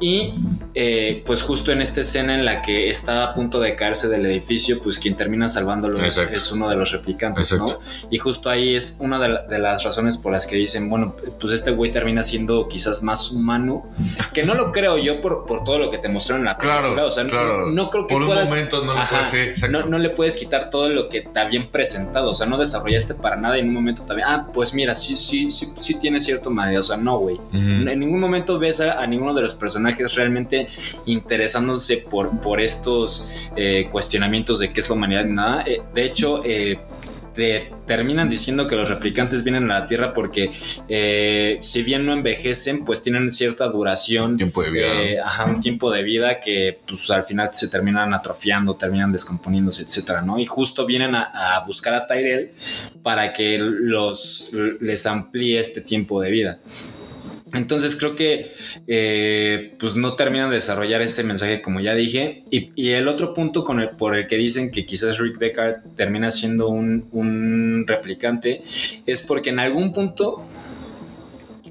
Y eh, pues justo en esta escena en la que está a punto de caerse del edificio, pues quien termina salvándolo es, es, uno de los replicantes, Exacto. ¿no? Y justo ahí es una de, la, de, las razones por las que dicen, bueno, pues este güey termina siendo quizás más humano, que no lo creo yo por, por todo lo que te mostraron en la película. Claro, o sea, claro. No, no, creo que por puedas, un momento no, ajá, puedes, sí, no, no, le puedes quitar todo lo que te habían presentado, o sea, no desarrollaste para nada y en un momento también, ah, pues mira, sí, sí, sí, sí tiene cierto manera, o sea, no, güey. Uh -huh. En ningún momento ves a, a, ninguno de los personajes realmente interesándose por, por estos eh, cuestionamientos de qué es la humanidad ni nada. Eh, de hecho, eh, te terminan diciendo que los replicantes vienen a la Tierra porque eh, si bien no envejecen, pues tienen cierta duración. Tiempo de vida. Eh, ajá, un tiempo de vida que pues al final se terminan atrofiando, terminan descomponiéndose, etcétera, ¿no? Y justo vienen a, a buscar a Tyrell para que los, les amplíe este tiempo de vida. Entonces creo que eh, pues no terminan de desarrollar ese mensaje como ya dije. Y, y el otro punto con el, por el que dicen que quizás Rick Deckard termina siendo un, un, replicante es porque en algún punto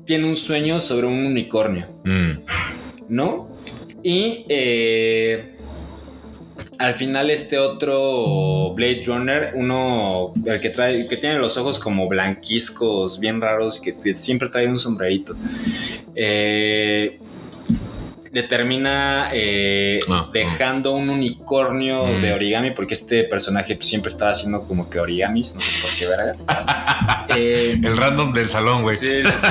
tiene un sueño sobre un unicornio. Mm. ¿No? Y eh, al final este otro Blade Runner, uno el que trae, que tiene los ojos como blanquiscos, bien raros, que, que siempre trae un sombrerito. Eh, le termina eh, ah, dejando un unicornio mm. de origami porque este personaje siempre estaba haciendo como que origamis, no sé por qué verga. eh, el random del salón, güey. Sí, sí, sí.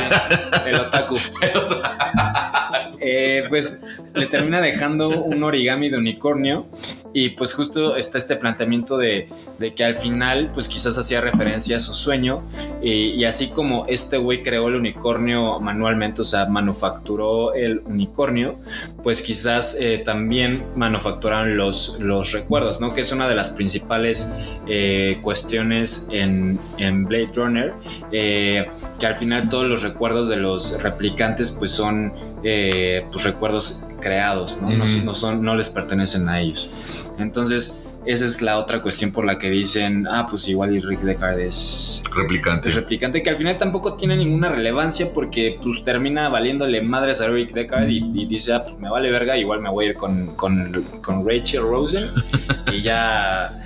El otaku. eh, pues le termina dejando un origami de unicornio y pues justo está este planteamiento de, que al final pues quizás hacía referencia a su sueño y, así como este güey creó el unicornio manualmente, o sea, manufacturó el unicornio, pues quizás eh, también manufacturaron los, los recuerdos, ¿no? Que es una de las principales eh, cuestiones en, en, Blade Runner, que al final todos los recuerdos de los replicantes pues son eh, pues recuerdos creados, ¿no? Uh -huh. no, no, son, no les pertenecen a ellos. Entonces, esa es la otra cuestión por la que dicen, ah, pues igual y Rick Deckard es replicante. Es replicante, que al final tampoco tiene ninguna relevancia porque pues termina valiéndole madres a Rick Deckard y, y dice, ah, pues me vale verga, igual me voy a ir con, con, con Rachel Rosen y ya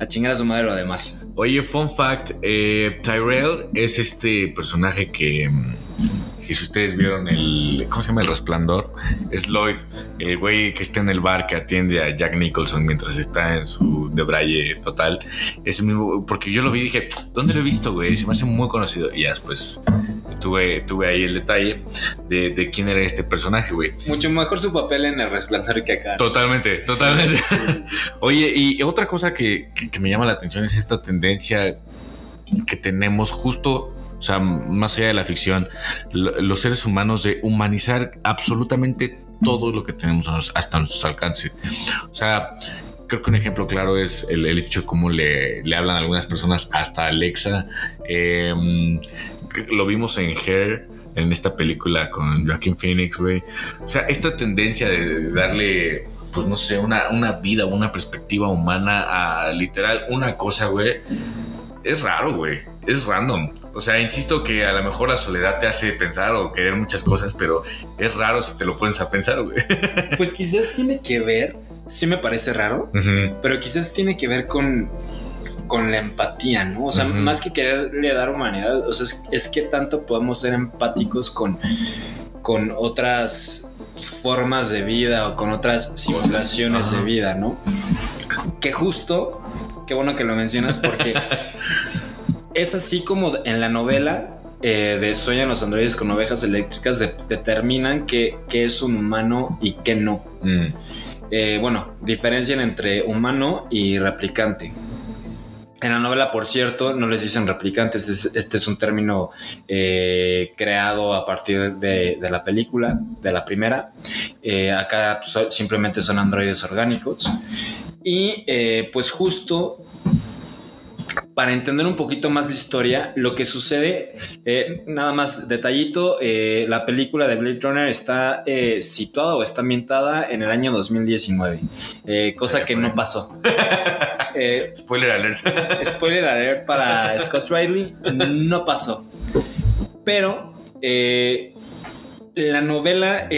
a chingar a su madre lo demás. Oye, fun fact, eh, Tyrell es este personaje que que si ustedes vieron el, ¿cómo se llama? El resplandor, es Lloyd, el güey que está en el bar que atiende a Jack Nicholson mientras está en su debraye total. Ese mismo, porque yo lo vi y dije, ¿dónde lo he visto, güey? Se me hace muy conocido. Y ya después tuve, tuve ahí el detalle de, de quién era este personaje, güey. Mucho mejor su papel en el resplandor que acá. Totalmente, totalmente. Oye, y otra cosa que, que- que me llama la atención es esta tendencia que tenemos justo, sea, más allá de la ficción, lo- los seres humanos de humanizar absolutamente todo lo que tenemos hasta nuestro alcance. O sea, creo que un ejemplo claro es el, hecho de cómo le, le hablan algunas personas hasta Alexa. Eh, lo vimos en Hair. En esta película con Joaquin Phoenix, güey. O sea, esta tendencia de darle, pues no sé, una, una vida, una perspectiva humana a literal una cosa, güey. Es raro, güey. Es random. O sea, insisto que a lo mejor la soledad te hace pensar o querer muchas cosas, pero es raro si te lo pones a pensar, güey. Pues quizás tiene que ver, sí me parece raro, pero quizás tiene que ver con, con la empatía, ¿no? O sea, más que quererle dar humanidad, o sea, es, es que tanto podemos ser empáticos con, con otras formas de vida o con otras simulaciones Ajá. de vida, ¿no? Que justo, qué bueno que lo mencionas porque es así como en la novela eh, de Sueñan los androides con ovejas eléctricas de- determinan qué qué es un humano y qué no. Mm. Eh, bueno, diferencian entre humano y replicante. En la novela, por cierto, no les dicen replicantes, es- este es un término eh, creado a partir de, de la película, de la primera. Eh, acá pues, so- simplemente son androides orgánicos. Y eh, pues justo para entender un poquito más la historia, lo que sucede, eh, nada más detallito, eh, la película de Blade Runner está eh, situada o está ambientada en el año 2019, eh, cosa que no pasó. Spoiler alert. spoiler alert para Scott Riley, no pasó. Pero la novela,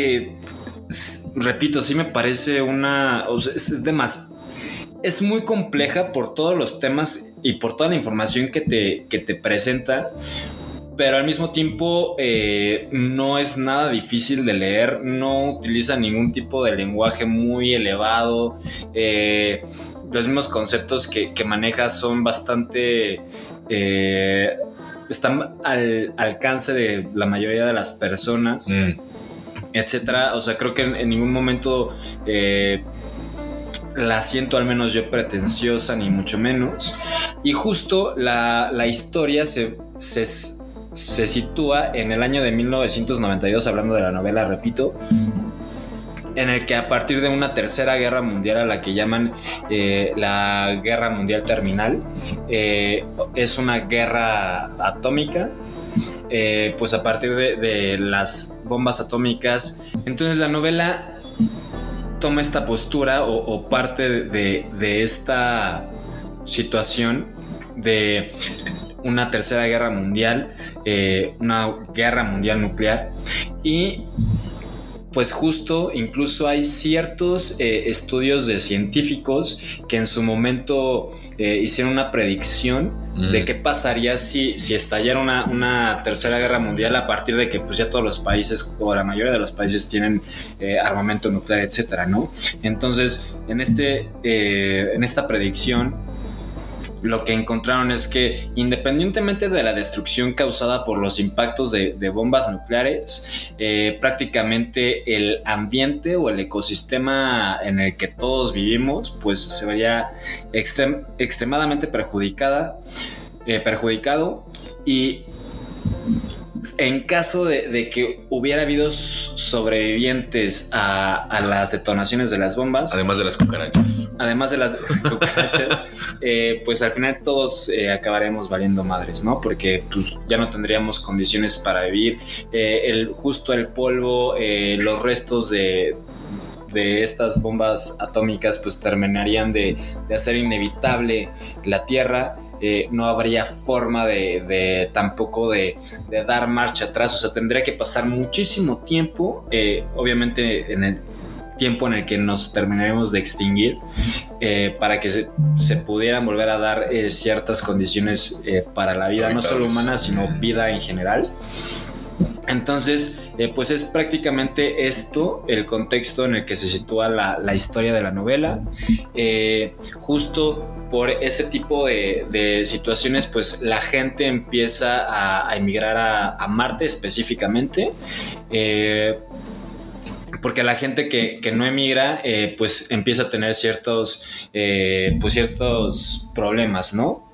repito, sí me parece una. o sea, es, de más. Es muy compleja por todos los temas y por toda la información que te, que te presentan. Pero al mismo tiempo eh, no es nada difícil de leer, no utiliza ningún tipo de lenguaje muy elevado. eh, los mismos conceptos que, que maneja son bastante... eh, están al alcance de la mayoría de las personas, Mm. etcétera. O sea, creo que en, en ningún momento eh, la siento al menos yo pretenciosa, ni mucho menos. Y justo la, la historia se, se, se sitúa en el año de 1992, hablando de la novela, repito, en el que a partir de una tercera guerra mundial a la que llaman eh, la guerra mundial terminal, eh, es una guerra atómica. eh, pues a partir de, de las bombas atómicas. Entonces la novela toma esta postura o, parte de, de esta situación de una tercera guerra mundial, eh, una guerra mundial nuclear y pues justo incluso hay ciertos eh, estudios de científicos que en su momento eh, hicieron una predicción Mm. de qué pasaría si, si estallara una, una tercera guerra mundial a partir de que pues ya todos los países o la mayoría de los países tienen eh, armamento nuclear, etcétera, ¿no? Entonces, en, este, en esta predicción, lo que encontraron es que independientemente de la destrucción causada por los impactos de, bombas nucleares, eh, prácticamente el ambiente o el ecosistema en el que todos vivimos, pues se vería extrem- extremadamente perjudicada, eh, perjudicado. Y en caso de, de que hubiera habido sobrevivientes a, a las detonaciones de las bombas, Además de las cucarachas. además de las cucarachas, eh, pues al final todos eh, acabaremos valiendo madres, ¿no? Porque pues ya no tendríamos condiciones para vivir. Eh, el, justo el polvo, eh, los restos de, de estas bombas atómicas pues terminarían de, de hacer inevitable la Tierra. Eh, no habría forma de, de tampoco de, de dar marcha atrás, o sea, tendría que pasar muchísimo tiempo, eh, obviamente en el tiempo en el que nos terminaremos de extinguir eh, para que se, se pudieran volver a dar ciertas condiciones para la vida, no solo humana, sino vida en general. Entonces, eh, pues es prácticamente esto el contexto en el que se sitúa la, la historia de la novela. Eh, justo por este tipo de, de situaciones, pues la gente empieza a, a emigrar a, a Marte específicamente. Eh, porque la gente que, que no emigra, eh, pues empieza a tener ciertos, eh, pues ciertos problemas, ¿no?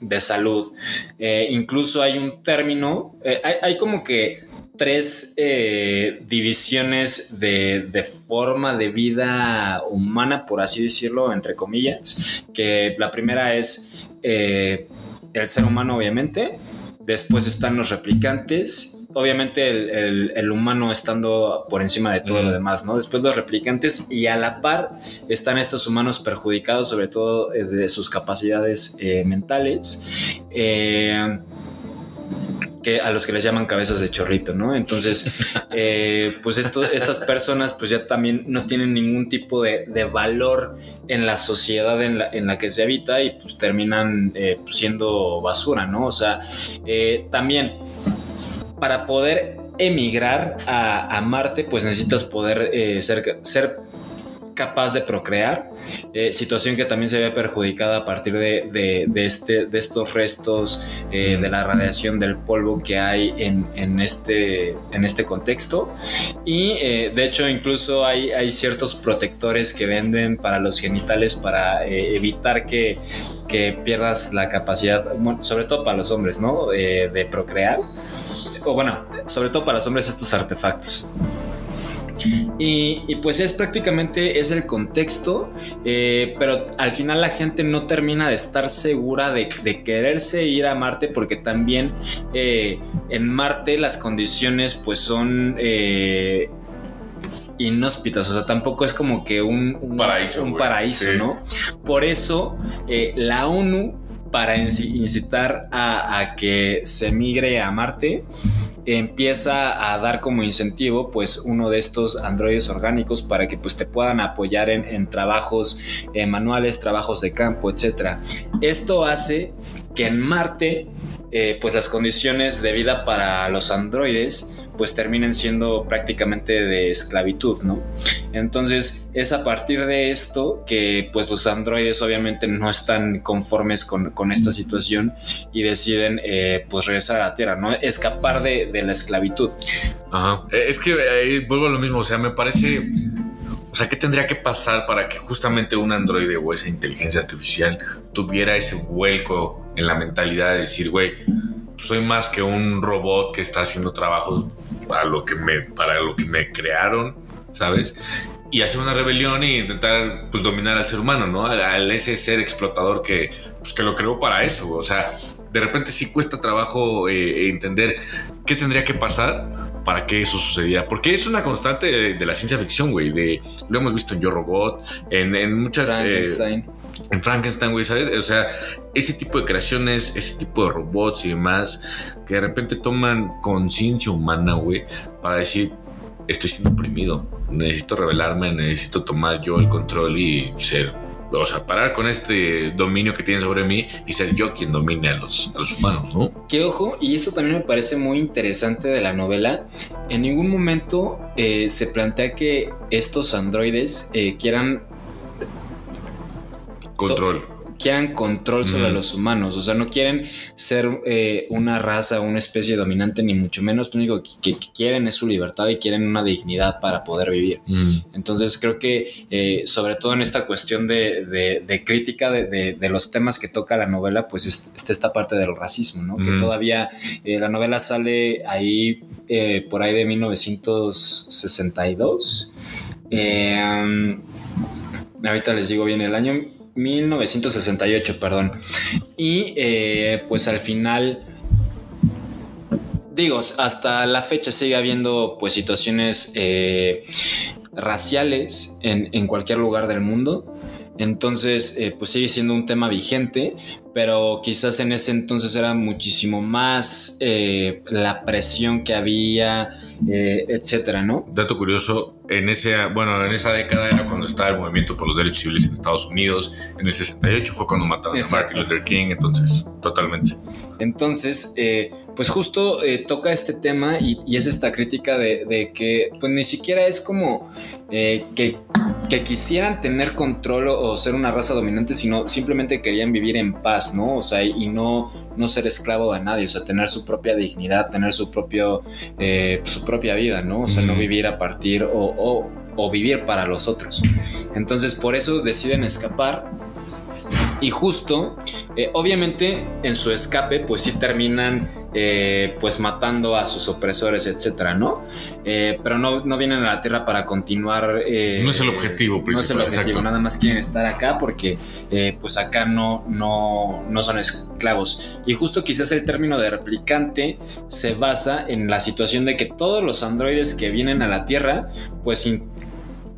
De salud. Eh, incluso hay un término, eh, hay, hay como que tres eh, divisiones de, de forma de vida humana, por así decirlo, entre comillas, que la primera es el ser humano, obviamente, después están los replicantes. Obviamente el, el- el humano estando por encima de todo Mm. lo demás, ¿no? Después los replicantes y a la par están estos humanos perjudicados, sobre todo eh, de sus capacidades eh, mentales. Eh, que a los que les llaman cabezas de chorrito, ¿no? Entonces, eh, pues esto- estas personas pues ya también no tienen ningún tipo de, de valor en la sociedad en la, en la que se habita y pues terminan eh, pues, siendo basura, ¿no? O sea, eh, también para poder emigrar a, Marte pues necesitas poder eh, ser, ser capaz de procrear, eh, situación que también se ve perjudicada a partir de, de- este, de estos restos eh, de la radiación del polvo que hay en, en este, en este contexto. Y eh, de hecho incluso hay, hay ciertos protectores que venden para los genitales para evitar que, que pierdas la capacidad, sobre todo para los hombres, ¿no? De procrear. O bueno, sobre todo para los hombres estos artefactos. Y, y pues es prácticamente es el contexto, eh, pero al final la gente no termina de estar segura de, de quererse ir a Marte porque también eh, en Marte las condiciones pues son eh, inhóspitas, o sea, tampoco es como que un, un Paraíso, un paraíso, Sí. ¿no? Por eso eh, la ONU, para inci- incitar a, a que se migre a Marte, empieza a dar como incentivo pues uno de estos androides orgánicos para que pues te puedan apoyar en, trabajos eh, manuales, trabajos de campo, etcétera. Esto hace que en Marte eh, pues las condiciones de vida para los androides pues terminen siendo prácticamente de esclavitud, ¿no? Entonces es a partir de esto que pues los androides obviamente no están conformes con, con esta situación y deciden eh, pues regresar a la Tierra, ¿no? Escapar de, de la esclavitud. Ajá. Eh, Es que eh, vuelvo a lo mismo, o sea, me parece... O sea, ¿qué tendría que pasar para que justamente un androide o esa inteligencia artificial tuviera ese vuelco en la mentalidad de decir, güey, soy más que un robot que está haciendo trabajos para lo que me, para lo que me crearon, ¿sabes? Y hacer una rebelión e intentar pues, dominar al ser humano, ¿no? Al, al ese ser explotador que, pues, que lo creó para eso. O sea, de repente sí cuesta trabajo eh, entender qué tendría que pasar para que eso sucediera. Porque es una constante de, de la ciencia ficción, güey. De, lo hemos visto en Yo Robot, en, en muchas... eh, Frankenstein. En Frankenstein, güey, ¿sabes? O sea, ese tipo de creaciones, ese tipo de robots y demás, que de repente toman conciencia humana, güey, para decir, estoy siendo oprimido, necesito rebelarme, necesito tomar yo el control y ser, o sea, parar con este dominio que tienen sobre mí y ser yo quien domine a los, a los humanos, ¿no? Que ojo, y esto también me parece muy interesante de la novela, en ningún momento eh, se plantea que estos androides eh, quieran Control. quieran control sobre Mm. los humanos. O sea, no quieren ser eh, una raza, una especie dominante, ni mucho menos. Lo único que, que quieren es su libertad y quieren una dignidad para poder vivir. Mm. Entonces creo que eh, sobre todo en esta cuestión de, de- de crítica de, los temas que toca la novela, pues es- está esta parte del racismo, ¿no? Que todavía eh, la novela sale ahí por ahí de 1962. Eh, ahorita les digo bien el año 1968, perdón. Y eh, pues al final digo, hasta la fecha sigue habiendo pues situaciones eh, raciales en, cualquier lugar del mundo. Entonces, eh, pues sigue siendo un tema vigente, pero quizás en ese entonces era muchísimo más la presión que había, etcétera, ¿no? Dato curioso, en ese, bueno, en esa década era cuando estaba el movimiento por los derechos civiles en Estados Unidos. En el 68 fue cuando mataron Exacto. a Martin Luther King, entonces, totalmente. Entonces, eh, pues justo eh, toca este tema y, y es esta crítica de, de que pues ni siquiera es como eh, que, que quisieran tener control o, ser una raza dominante, sino simplemente querían vivir en paz, ¿no? O sea, y no, no ser esclavo de nadie, o sea, tener su propia dignidad, tener su, propio, eh, su propia vida, ¿no? O sea, no vivir a partir o, o- o vivir para los otros. Entonces, por eso deciden escapar. Y justo, eh, obviamente, en su escape, pues sí terminan eh, pues matando a sus opresores, etcétera, ¿no? Eh, pero no, no vienen a la Tierra para continuar. eh, No es el objetivo No es el principal, objetivo, exacto. nada más quieren estar acá porque pues acá no, no, no son esclavos. Y justo quizás el término de replicante se basa en la situación de que todos los androides que vienen a la Tierra pues in-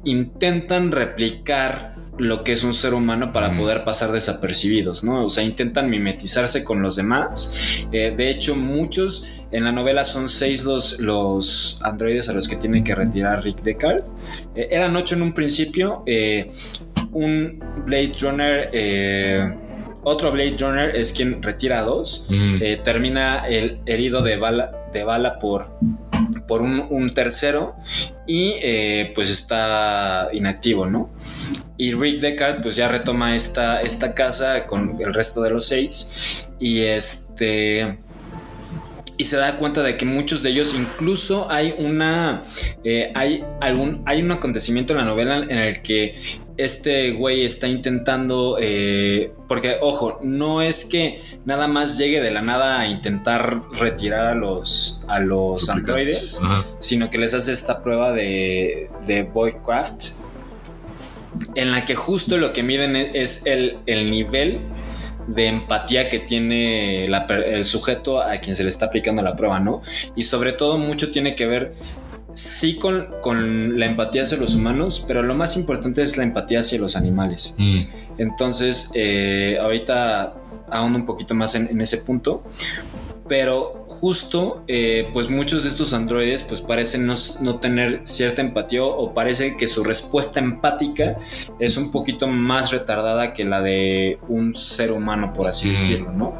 intentan replicar lo que es un ser humano para poder pasar desapercibidos, ¿no? O sea, intentan mimetizarse con los demás. Eh, de hecho, muchos en la novela son seis los, los androides a los que tiene que retirar Rick Deckard. Eh, eran ocho en un principio. eh, un Blade Runner, eh, otro Blade Runner es quien retira a dos. Eh, termina el herido de bala, de bala por, por un, tercero y eh, pues está inactivo, ¿no? Y Rick Deckard pues ya retoma esta, esta casa con el resto de los seis y este... Y se da cuenta de que muchos de ellos, incluso hay una. eh, hay algún. Hay un acontecimiento en la novela en el que este güey está intentando. eh, porque, ojo, no es que nada más llegue de la nada a intentar retirar a los. a los androides Ajá. sino que les hace esta prueba de, de Boycraft, en la que justo lo que miden es, es el, el nivel de empatía que tiene la el sujeto a quien se le está aplicando la prueba, ¿no? Y sobre todo mucho tiene que ver, sí, con, con la empatía hacia los humanos, pero lo más importante es la empatía hacia los animales. Mm. Entonces, eh, ahorita ahondo un poquito más en, en ese punto. Pero justo, eh, pues muchos de estos androides pues parecen no, no tener cierta empatía o parece que su respuesta empática es un poquito más retardada que la de un ser humano, por así Ujú. decirlo, ¿no?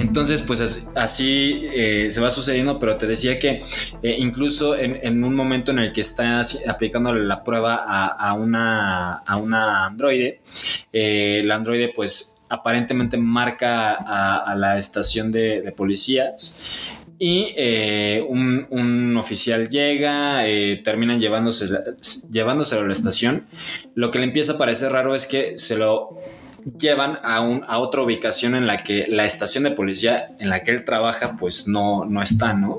Entonces, pues as- así eh, se va sucediendo, pero te decía que eh, incluso en, un momento en el que estás aplicándole la prueba a, una, a una androide, eh, la androide pues aparentemente marca a, la estación de, policías y eh, un, oficial llega, terminan llevándose, llevándoselo a la estación. Lo que le empieza a parecer raro es que se lo llevan a, un, a otra ubicación en la que la estación de policía en la que él trabaja pues no, no está, ¿no?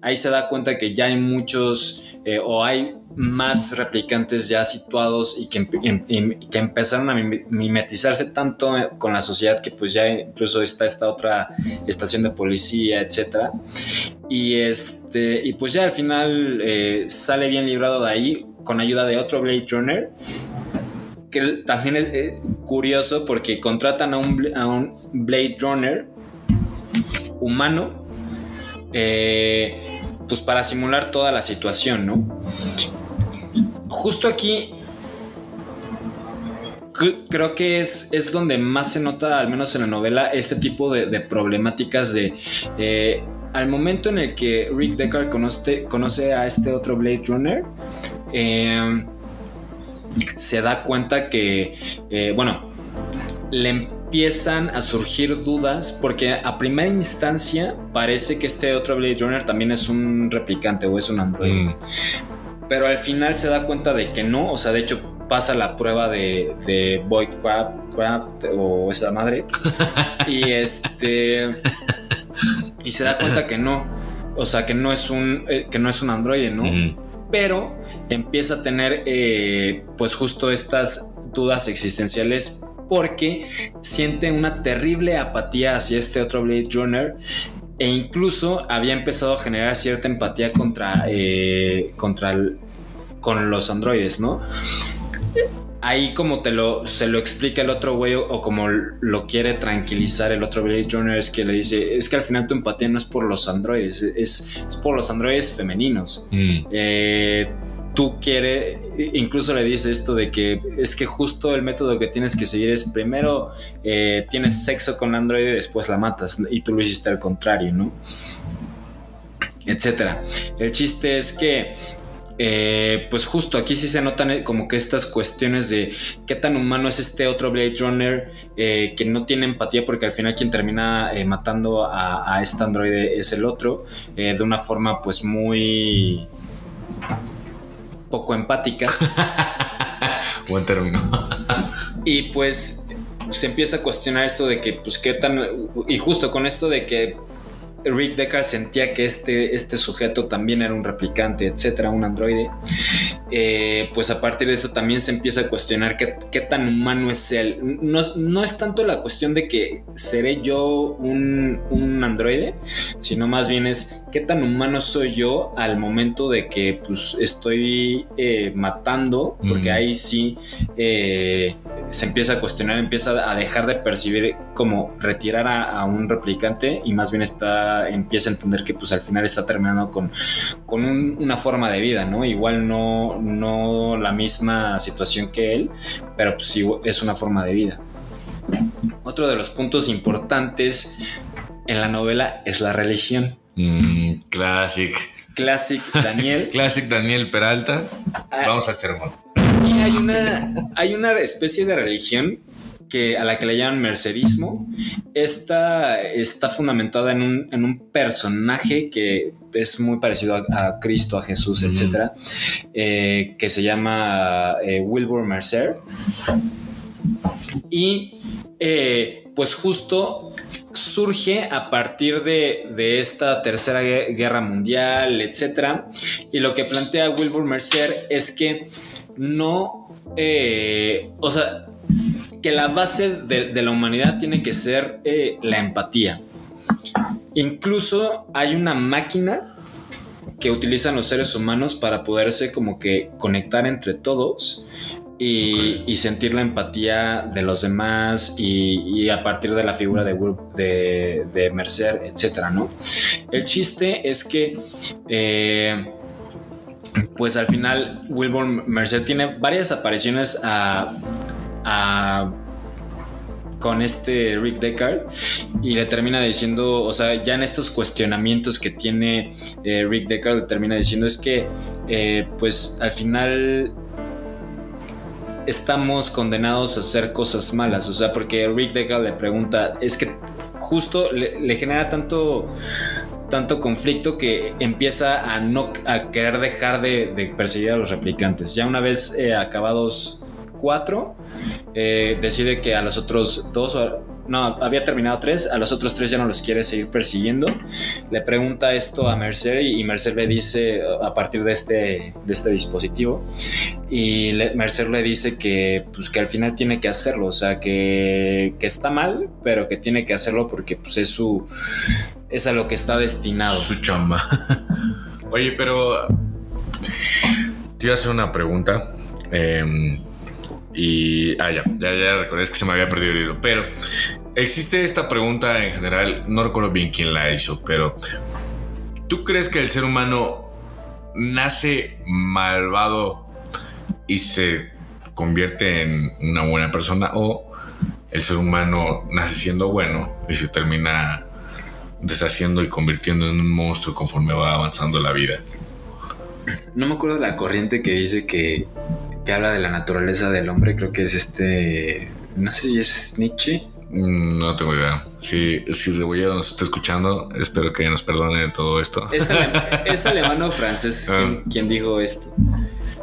Ahí se da cuenta que ya hay muchos eh, o hay más replicantes ya situados y que, em- em- que empezaron a mim- mimetizarse tanto eh, con la sociedad que pues ya incluso está esta otra estación de policía, etcétera. Y este, y pues ya al final eh, sale bien librado de ahí con ayuda de otro Blade Runner que también es eh, curioso porque contratan a un, a un Blade Runner humano eh, pues para simular toda la situación, ¿no? Justo aquí cre- creo que es, es donde más se nota, al menos en la novela, este tipo de, de problemáticas de... eh, al momento en el que Rick Deckard conoce, conoce a este otro Blade Runner, eh, se da cuenta que, eh, bueno, le empiezan a surgir dudas porque a primera instancia parece que este otro Blade Runner también es un replicante o es un androide. Mm. Pero al final se da cuenta de que no, o sea, de hecho pasa la prueba de, de Void Craft, Craft o esa madre. y este. Y se da cuenta que no. O sea, que no es un, eh, que no es un androide, ¿no? Mm. Pero empieza a tener eh, pues justo estas dudas existenciales porque siente una terrible apatía hacia este otro Blade Runner e incluso había empezado a generar cierta empatía contra, eh, contra el- con los androides, ¿no? Ahí como te lo, se lo explica el otro güey o, o como lo quiere tranquilizar el otro Blade Runner es que le dice, es que al final tu empatía no es por los androides, es, es por los androides femeninos. Mm, Eh, tú quieres, incluso le dice esto de que es que justo el método que tienes que seguir es primero eh, tienes sexo con la androide y después la matas y tú lo hiciste al contrario, ¿no? Etcétera. El chiste es que eh, pues justo aquí sí se notan eh, como que estas cuestiones de qué tan humano es este otro Blade Runner eh, que no tiene empatía porque al final quien termina eh, matando a, a este androide es el otro de una forma pues muy poco empática buen término. y pues se empieza a cuestionar esto de que pues qué tan y justo con esto de que Rick Deckard sentía que este, este sujeto también era un replicante, etcétera, un androide. Eh, pues a partir de eso también se empieza a cuestionar qué, qué tan humano es él. No, no, es tanto la cuestión de que seré yo un, un, androide, sino más bien es qué tan humano soy yo al momento de que pues estoy eh, matando, porque mm. ahí sí eh, se empieza a cuestionar, empieza a dejar de percibir como retirar a, a un replicante y más bien está empieza a entender que pues al final está terminando con, con un, una forma de vida, ¿no? Igual no, no la misma situación que él, pero pues sí es una forma de vida. Otro de los puntos importantes en la novela es la religión. Mm, classic. Classic Daniel. Classic Daniel Peralta. Ah, Vamos al sermón. Y hay una, hay una especie de religión que, a la que le llaman mercerismo. Esta está fundamentada en un, en un personaje que es muy parecido a, a Cristo, a Jesús, mm. etcétera, eh, que se llama eh, Wilbur Mercer. Y eh, pues justo surge a partir de, de, esta tercera guerra mundial, etcétera. Y lo que plantea Wilbur Mercer es que no, eh, o sea, que la base de, la humanidad tiene que ser eh, la empatía. Incluso hay una máquina que utilizan los seres humanos para poderse como que conectar entre todos y, sentir la empatía de los demás y, y, a partir de la figura de, de, de Mercer, etcétera, ¿no? El chiste es que eh, pues al final Wilbur Mercer tiene varias apariciones a, con este Rick Deckard y le termina diciendo, o sea, ya en estos cuestionamientos que tiene eh, Rick Deckard, le termina diciendo es que, eh, pues al final estamos condenados a hacer cosas malas, o sea, porque Rick Deckard le pregunta, es que justo le, le genera tanto tanto conflicto que empieza a no a querer dejar de, de perseguir a los replicantes. Ya una vez eh, acabados cuatro, eh, decide que a los otros dos, no, había terminado tres, a los otros tres ya no los quiere seguir persiguiendo. Le pregunta esto a Mercer y Mercer le dice a partir de este, de este dispositivo y le, Mercer le dice que, pues, que al final tiene que hacerlo, o sea, que, que está mal, pero que tiene que hacerlo porque pues, es su es a lo que está destinado. Su chamba. Oye, pero te iba a hacer una pregunta. Eh, y. Ah, ya, ya, ya recordé, es que se me había perdido el hilo. Pero existe esta pregunta en general, no recuerdo bien quién la hizo, pero. ¿Tú crees que el ser humano nace malvado y se convierte en una buena persona? ¿O el ser humano nace siendo bueno y se termina deshaciendo y convirtiendo en un monstruo conforme va avanzando la vida. No me acuerdo de la corriente que dice que, que habla de la naturaleza del hombre, creo que es este, no sé si es Nietzsche. No tengo idea. Si, si Rebolledo nos está escuchando, espero que nos perdone de todo esto. Es, ale es alemano francés ah. quien, quien, dijo esto.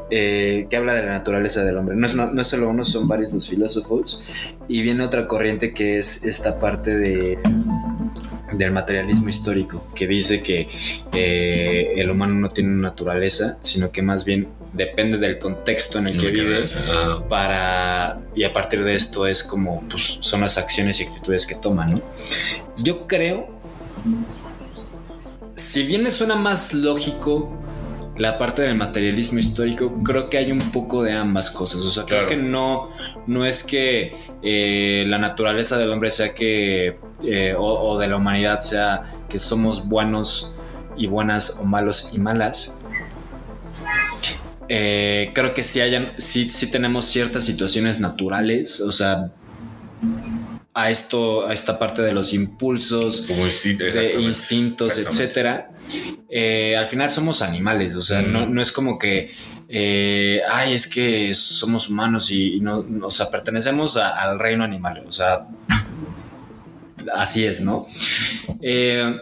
Eh, que habla de la naturaleza del hombre. No es, no, no es solo uno, son varios los filósofos. Y viene otra corriente que es esta parte de del materialismo histórico, que dice que eh, el humano no tiene una naturaleza, sino que más bien depende del contexto en el que vive para y a partir de esto es como pues, son las acciones y actitudes que toma, ¿no? Yo creo, si bien me suena más lógico la parte del materialismo histórico, creo que hay un poco de ambas cosas. O sea, creo que no, no es que eh, la naturaleza del hombre sea que, eh, o, o de la humanidad sea que somos buenos y buenas o malos y malas. Eh, creo que sí, hayan, sí, sí tenemos ciertas situaciones naturales, o sea, a esto, a esta parte de los impulsos, Como instinto, de instintos, etcétera. Eh, al final somos animales, o sea, Mm. no, no es como que, eh, ay, es que somos humanos y, y no, no- o sea, pertenecemos a- al reino animal, o sea, así es, ¿no? Eh,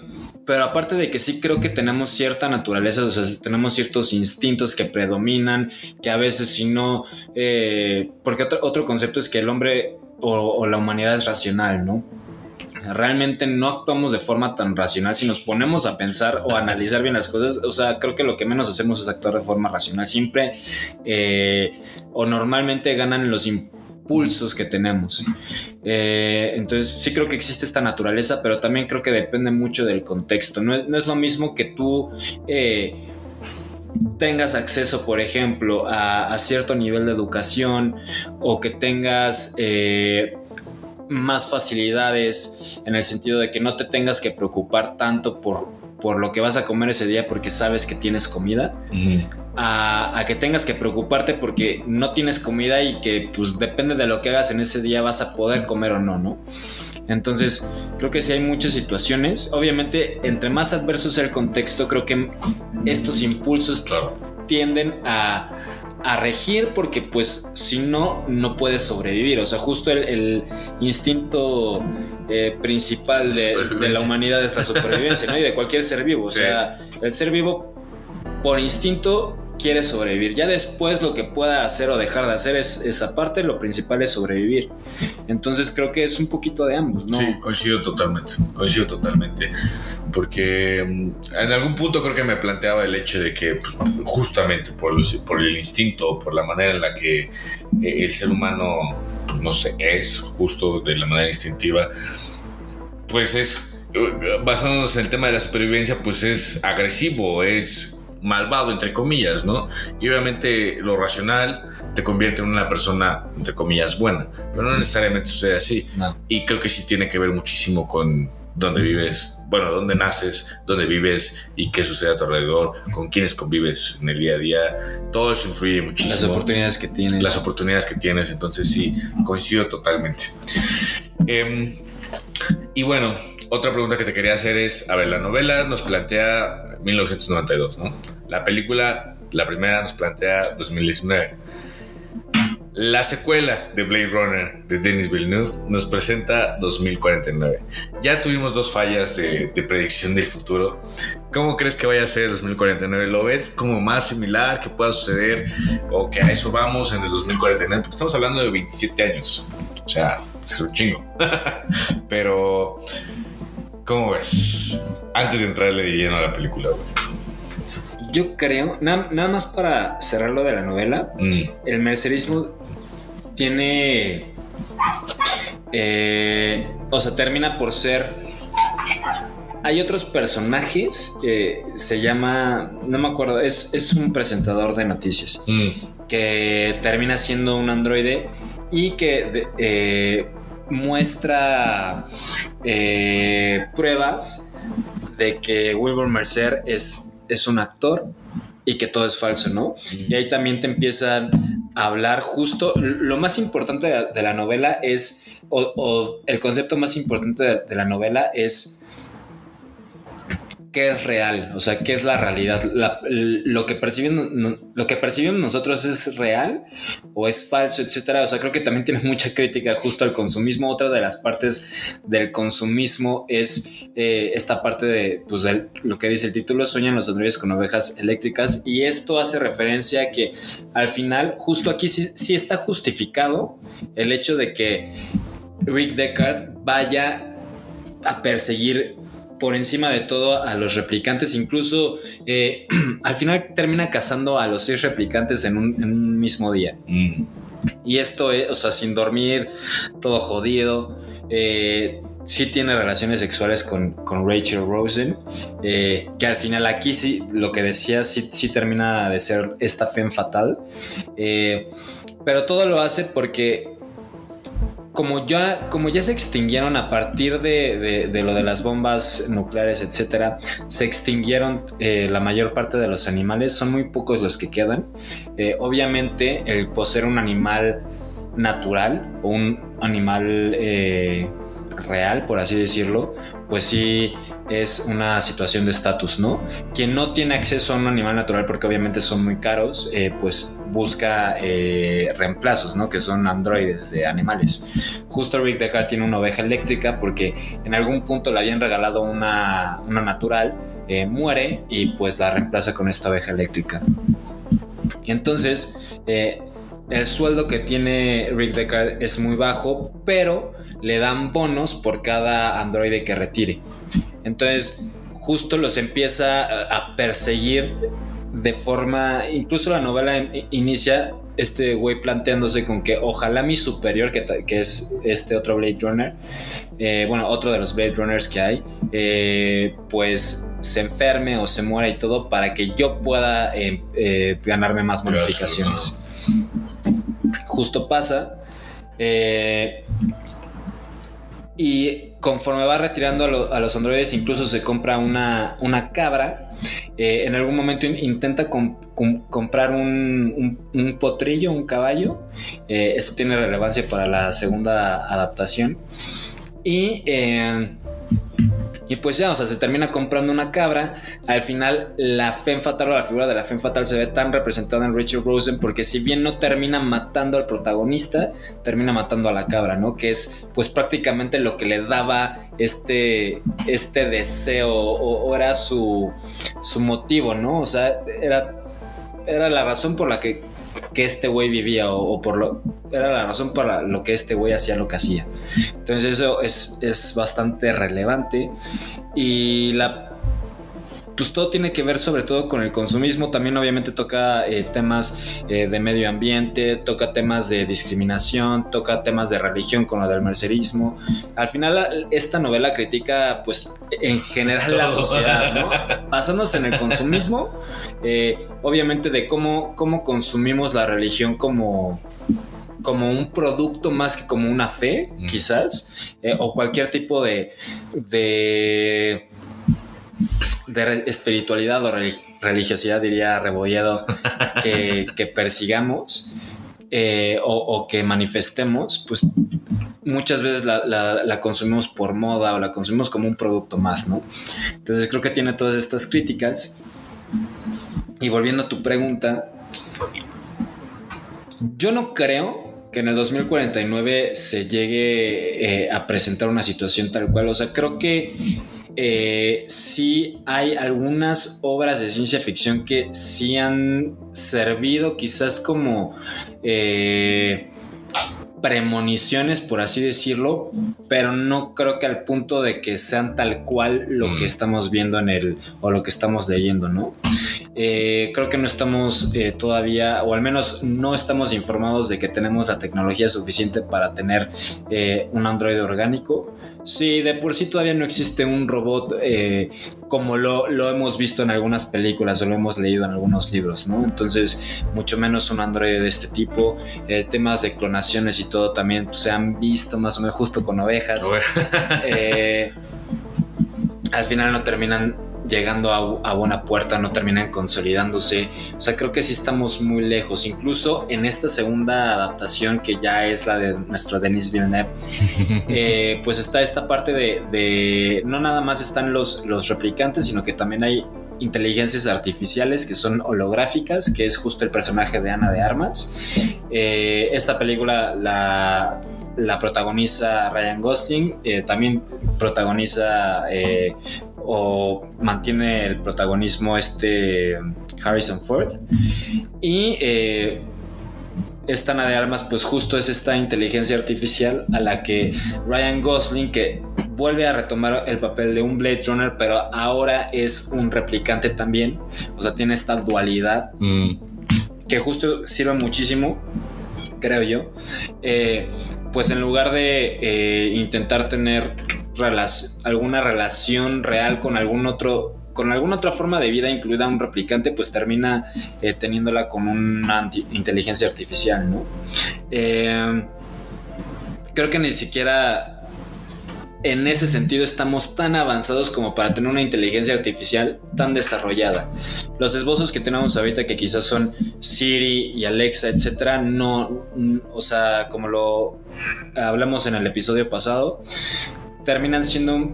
pero aparte de que sí creo que tenemos cierta naturaleza, o sea, tenemos ciertos instintos que predominan, que a veces si no, eh, porque otro, otro concepto es que el hombre o, la humanidad es racional, ¿no? Realmente no actuamos de forma tan racional si nos ponemos a pensar o analizar bien las cosas. O sea, creo que lo que menos hacemos es actuar de forma racional. Siempre eh, o normalmente ganan los impulsos que tenemos. Eh, entonces sí creo que existe esta naturaleza, pero también creo que depende mucho del contexto. No es, lo mismo que tú eh, tengas acceso, por ejemplo, a, a cierto nivel de educación o que tengas eh, más facilidades en el sentido de que no te tengas que preocupar tanto por, por lo que vas a comer ese día porque sabes que tienes comida a, a que tengas que preocuparte porque no tienes comida y que pues depende de lo que hagas en ese día vas a poder comer o no, ¿no? Entonces, creo que sí hay muchas situaciones. Obviamente, entre más adverso sea el contexto, creo que estos impulsos Claro. tienden a, a regir porque pues si no, no puedes sobrevivir. O sea, justo el, el instinto eh, principal de, de la humanidad es la supervivencia, ¿no? Y de cualquier ser vivo. O Sí. sea, el ser vivo por instinto quiere sobrevivir. Ya después lo que pueda hacer o dejar de hacer es esa parte, lo principal es sobrevivir. Entonces creo que es un poquito de ambos, ¿no? Sí, coincido totalmente, coincido totalmente, porque mm, en algún punto creo que me planteaba el hecho de que pues, justamente por, los- por el instinto, por la manera en la que eh, el ser humano, pues, no sé, es justo de la manera instintiva, pues es, eh, basándonos en el tema de la supervivencia, pues es agresivo, es malvado, entre comillas, ¿no? Y obviamente lo racional te convierte en una persona, entre comillas, buena, pero no necesariamente sucede así. No. Y creo que sí tiene que ver muchísimo con dónde vives, bueno, dónde naces, dónde vives y qué sucede a tu alrededor, con quiénes convives en el día a día. Todo eso influye muchísimo. Las oportunidades que tienes. Las oportunidades que tienes, entonces sí, coincido totalmente. Em, y bueno, otra pregunta que te quería hacer es, a ver, la novela nos plantea 1992, ¿no? La película, la primera, nos plantea 2019. La secuela de Blade Runner de Denis Villeneuve nos presenta 2049. Ya tuvimos dos fallas de, de predicción del futuro. ¿Cómo crees que vaya a ser 2049? ¿Lo ves como más similar que pueda suceder o que a eso vamos en el 2049? Porque estamos hablando de 27 años. O sea, es un chingo. Pero, ¿cómo ves? Antes de entrarle de lleno a la película. güey. Yo creo, na- nada más para cerrar lo de la novela, Mm, el mercerismo tiene. eh, o sea, termina por ser. Hay otros personajes que se llama. No me acuerdo, es, es un presentador de noticias mm, que termina siendo un androide y que de- eh, muestra eh, pruebas de que Wilbur Mercer es, es un actor y que todo es falso, ¿no? Y ahí también te empiezan a hablar justo, lo más importante de, de la novela es, o, o el concepto más importante de, de la novela es qué es real, o sea, qué es la realidad, lo, que percibimos, no- lo que percibimos nosotros es real o es falso, etcétera. O sea, creo que también tiene mucha crítica justo al consumismo. Otra de las partes del consumismo es eh, esta parte de, pues, lo que dice el título, sueñan los androides con ovejas eléctricas. Y esto hace referencia a que al final, justo aquí sí, sí está justificado el hecho de que Rick Deckard vaya a perseguir por encima de todo a los replicantes, incluso eh, al final termina cazando a los seis replicantes en un, en un mismo día. mm. Y esto es, o sea, sin dormir, todo jodido. eh, sí tiene relaciones sexuales con, con Rachel Rosen, eh, que al final aquí sí, lo que decía, sí, sí termina de ser esta femme fatal. Eh, pero todo lo hace porque como ya, como ya se extinguieron a partir de, de- de lo de las bombas nucleares, etcétera, se extinguieron eh, la mayor parte de los animales, son muy pocos los que quedan. Eh, obviamente, el poseer un animal natural o un animal eh, real, por así decirlo, pues sí es una situación de estatus, ¿no? Quien no tiene acceso a un animal natural, porque obviamente son muy caros, eh, pues busca eh, reemplazos, ¿no? Que son androides de animales. Justo Rick Deckard tiene una oveja eléctrica porque en algún punto le habían regalado una, una natural, eh, muere y pues la reemplaza con esta oveja eléctrica. Entonces, eh, el sueldo que tiene Rick Deckard es muy bajo, pero le dan bonos por cada androide que retire. Entonces, justo los empieza a perseguir de forma. Incluso la novela in- inicia este güey planteándose con que ojalá mi superior, que, que es este otro Blade Runner, eh, bueno, otro de los Blade Runners que hay, eh, pues se enferme o se muera y todo para que yo pueda eh, ganarme más Claro, bonificaciones. Justo pasa. y conforme va retirando a, lo- a los androides, incluso se compra una, una cabra. Eh, en algún momento in- intenta com- com- comprar un potrillo, un caballo. Eh, esto tiene relevancia para la segunda adaptación. Y, eh, y pues ya, o sea, se termina comprando una cabra. Al final, la Femme Fatal o la figura de la Femme Fatal se ve tan representada en Richard Rosen porque si bien no termina matando al protagonista, termina matando a la cabra, ¿no? Que es pues prácticamente lo que le daba este, este deseo o, o era su, su motivo, ¿no? O sea, era, era la razón por la que, que este güey vivía o, por lo... Era la razón para lo que este güey hacía lo que hacía. Entonces eso es, es bastante relevante y la pues todo tiene que ver sobre todo con el consumismo. También obviamente toca eh, temas eh, de medio ambiente, toca temas de discriminación, toca temas de religión con lo del mercerismo. Al final esta novela critica pues en general la sociedad, ¿no? Basándose en el consumismo, eh, obviamente de cómo, cómo consumimos la religión como como un producto más que como una fe, Mm. quizás, eh, o cualquier tipo de, de de espiritualidad o relig- religiosidad, diría Rebolledo, que, que persigamos eh, o, o que manifestemos, pues muchas veces la, la- la consumimos por moda o la consumimos como un producto más, ¿no? Entonces creo que tiene todas estas críticas. Y volviendo a tu pregunta, yo no creo que en el 2049 se llegue eh, a presentar una situación tal cual. O sea, creo que eh, sí hay algunas obras de ciencia ficción que sí han servido quizás como eh, premoniciones, por así decirlo, pero no creo que al punto de que sean tal cual lo Mm. que estamos viendo en el o lo que estamos leyendo, ¿no? Eh, creo que no estamos eh, todavía, o al menos no estamos informados de que tenemos la tecnología suficiente para tener eh, un androide orgánico. Sí, de por sí todavía no existe un robot como lo, lo hemos visto en algunas películas o lo hemos leído en algunos libros, ¿no? Entonces, mucho menos un androide de este tipo. Eh, temas de clonaciones y todo también pues, se han visto más o menos justo con ovejas. Eh, al final no terminan llegando a, a buena puerta, no terminan consolidándose. O sea, creo que sí estamos muy lejos. Incluso en esta segunda adaptación, que ya es la de nuestro Denis Villeneuve, eh, pues está esta parte de, de- no nada más están los, los replicantes, sino que también hay inteligencias artificiales que son holográficas, que es justo el personaje de Ana de Armas. Eh, esta película la, la protagoniza Ryan Gosling, eh, también protagoniza eh, o mantiene el protagonismo este Harrison Ford. Y eh, esta Ana de Armas, pues justo es esta inteligencia artificial a la que Ryan Gosling, que vuelve a retomar el papel de un Blade Runner, pero ahora es un replicante también. O sea, tiene esta dualidad Mm, que justo sirve muchísimo, creo yo. Eh, pues en lugar de eh, intentar tener alguna relación real con algún otro con alguna otra forma de vida incluida un replicante, pues termina eh, teniéndola con una inteligencia artificial, ¿no? Eh, creo que ni siquiera en ese sentido estamos tan avanzados como para tener una inteligencia artificial tan desarrollada. Los esbozos que tenemos ahorita, que quizás son Siri y Alexa, etcétera, no, o sea, como lo hablamos en el episodio pasado, terminan siendo.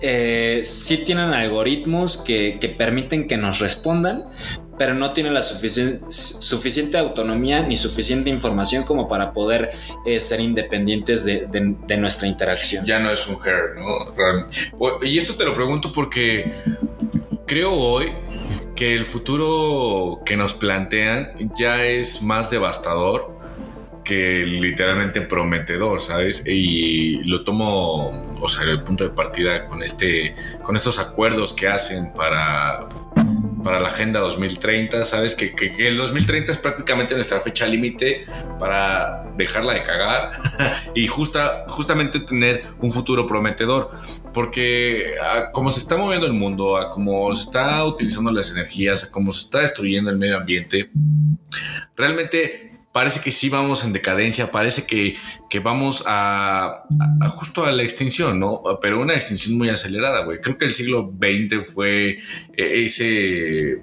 Eh, sí tienen algoritmos que, que permiten que nos respondan, pero no tienen la suficien- suficiente autonomía ni suficiente información como para poder eh, ser independientes de, de- nuestra interacción. Ya no es un hair, ¿no? Y esto te lo pregunto porque creo hoy que el futuro que nos plantean ya es más devastador que literalmente prometedor, ¿sabes? Y lo tomo, o sea, el punto de partida con este, con estos acuerdos que hacen para, para la Agenda 2030, ¿sabes? Que, que- que el 2030 es prácticamente nuestra fecha límite para dejarla de cagar y justa, justamente tener un futuro prometedor. Porque a como se está moviendo el mundo, a cómo se está utilizando las energías, a cómo se está destruyendo el medio ambiente, realmente parece que sí vamos en decadencia, parece que, que vamos a, justo a la extinción, ¿no? Pero una extinción muy acelerada, güey. Creo que el siglo XX fue eh, ese,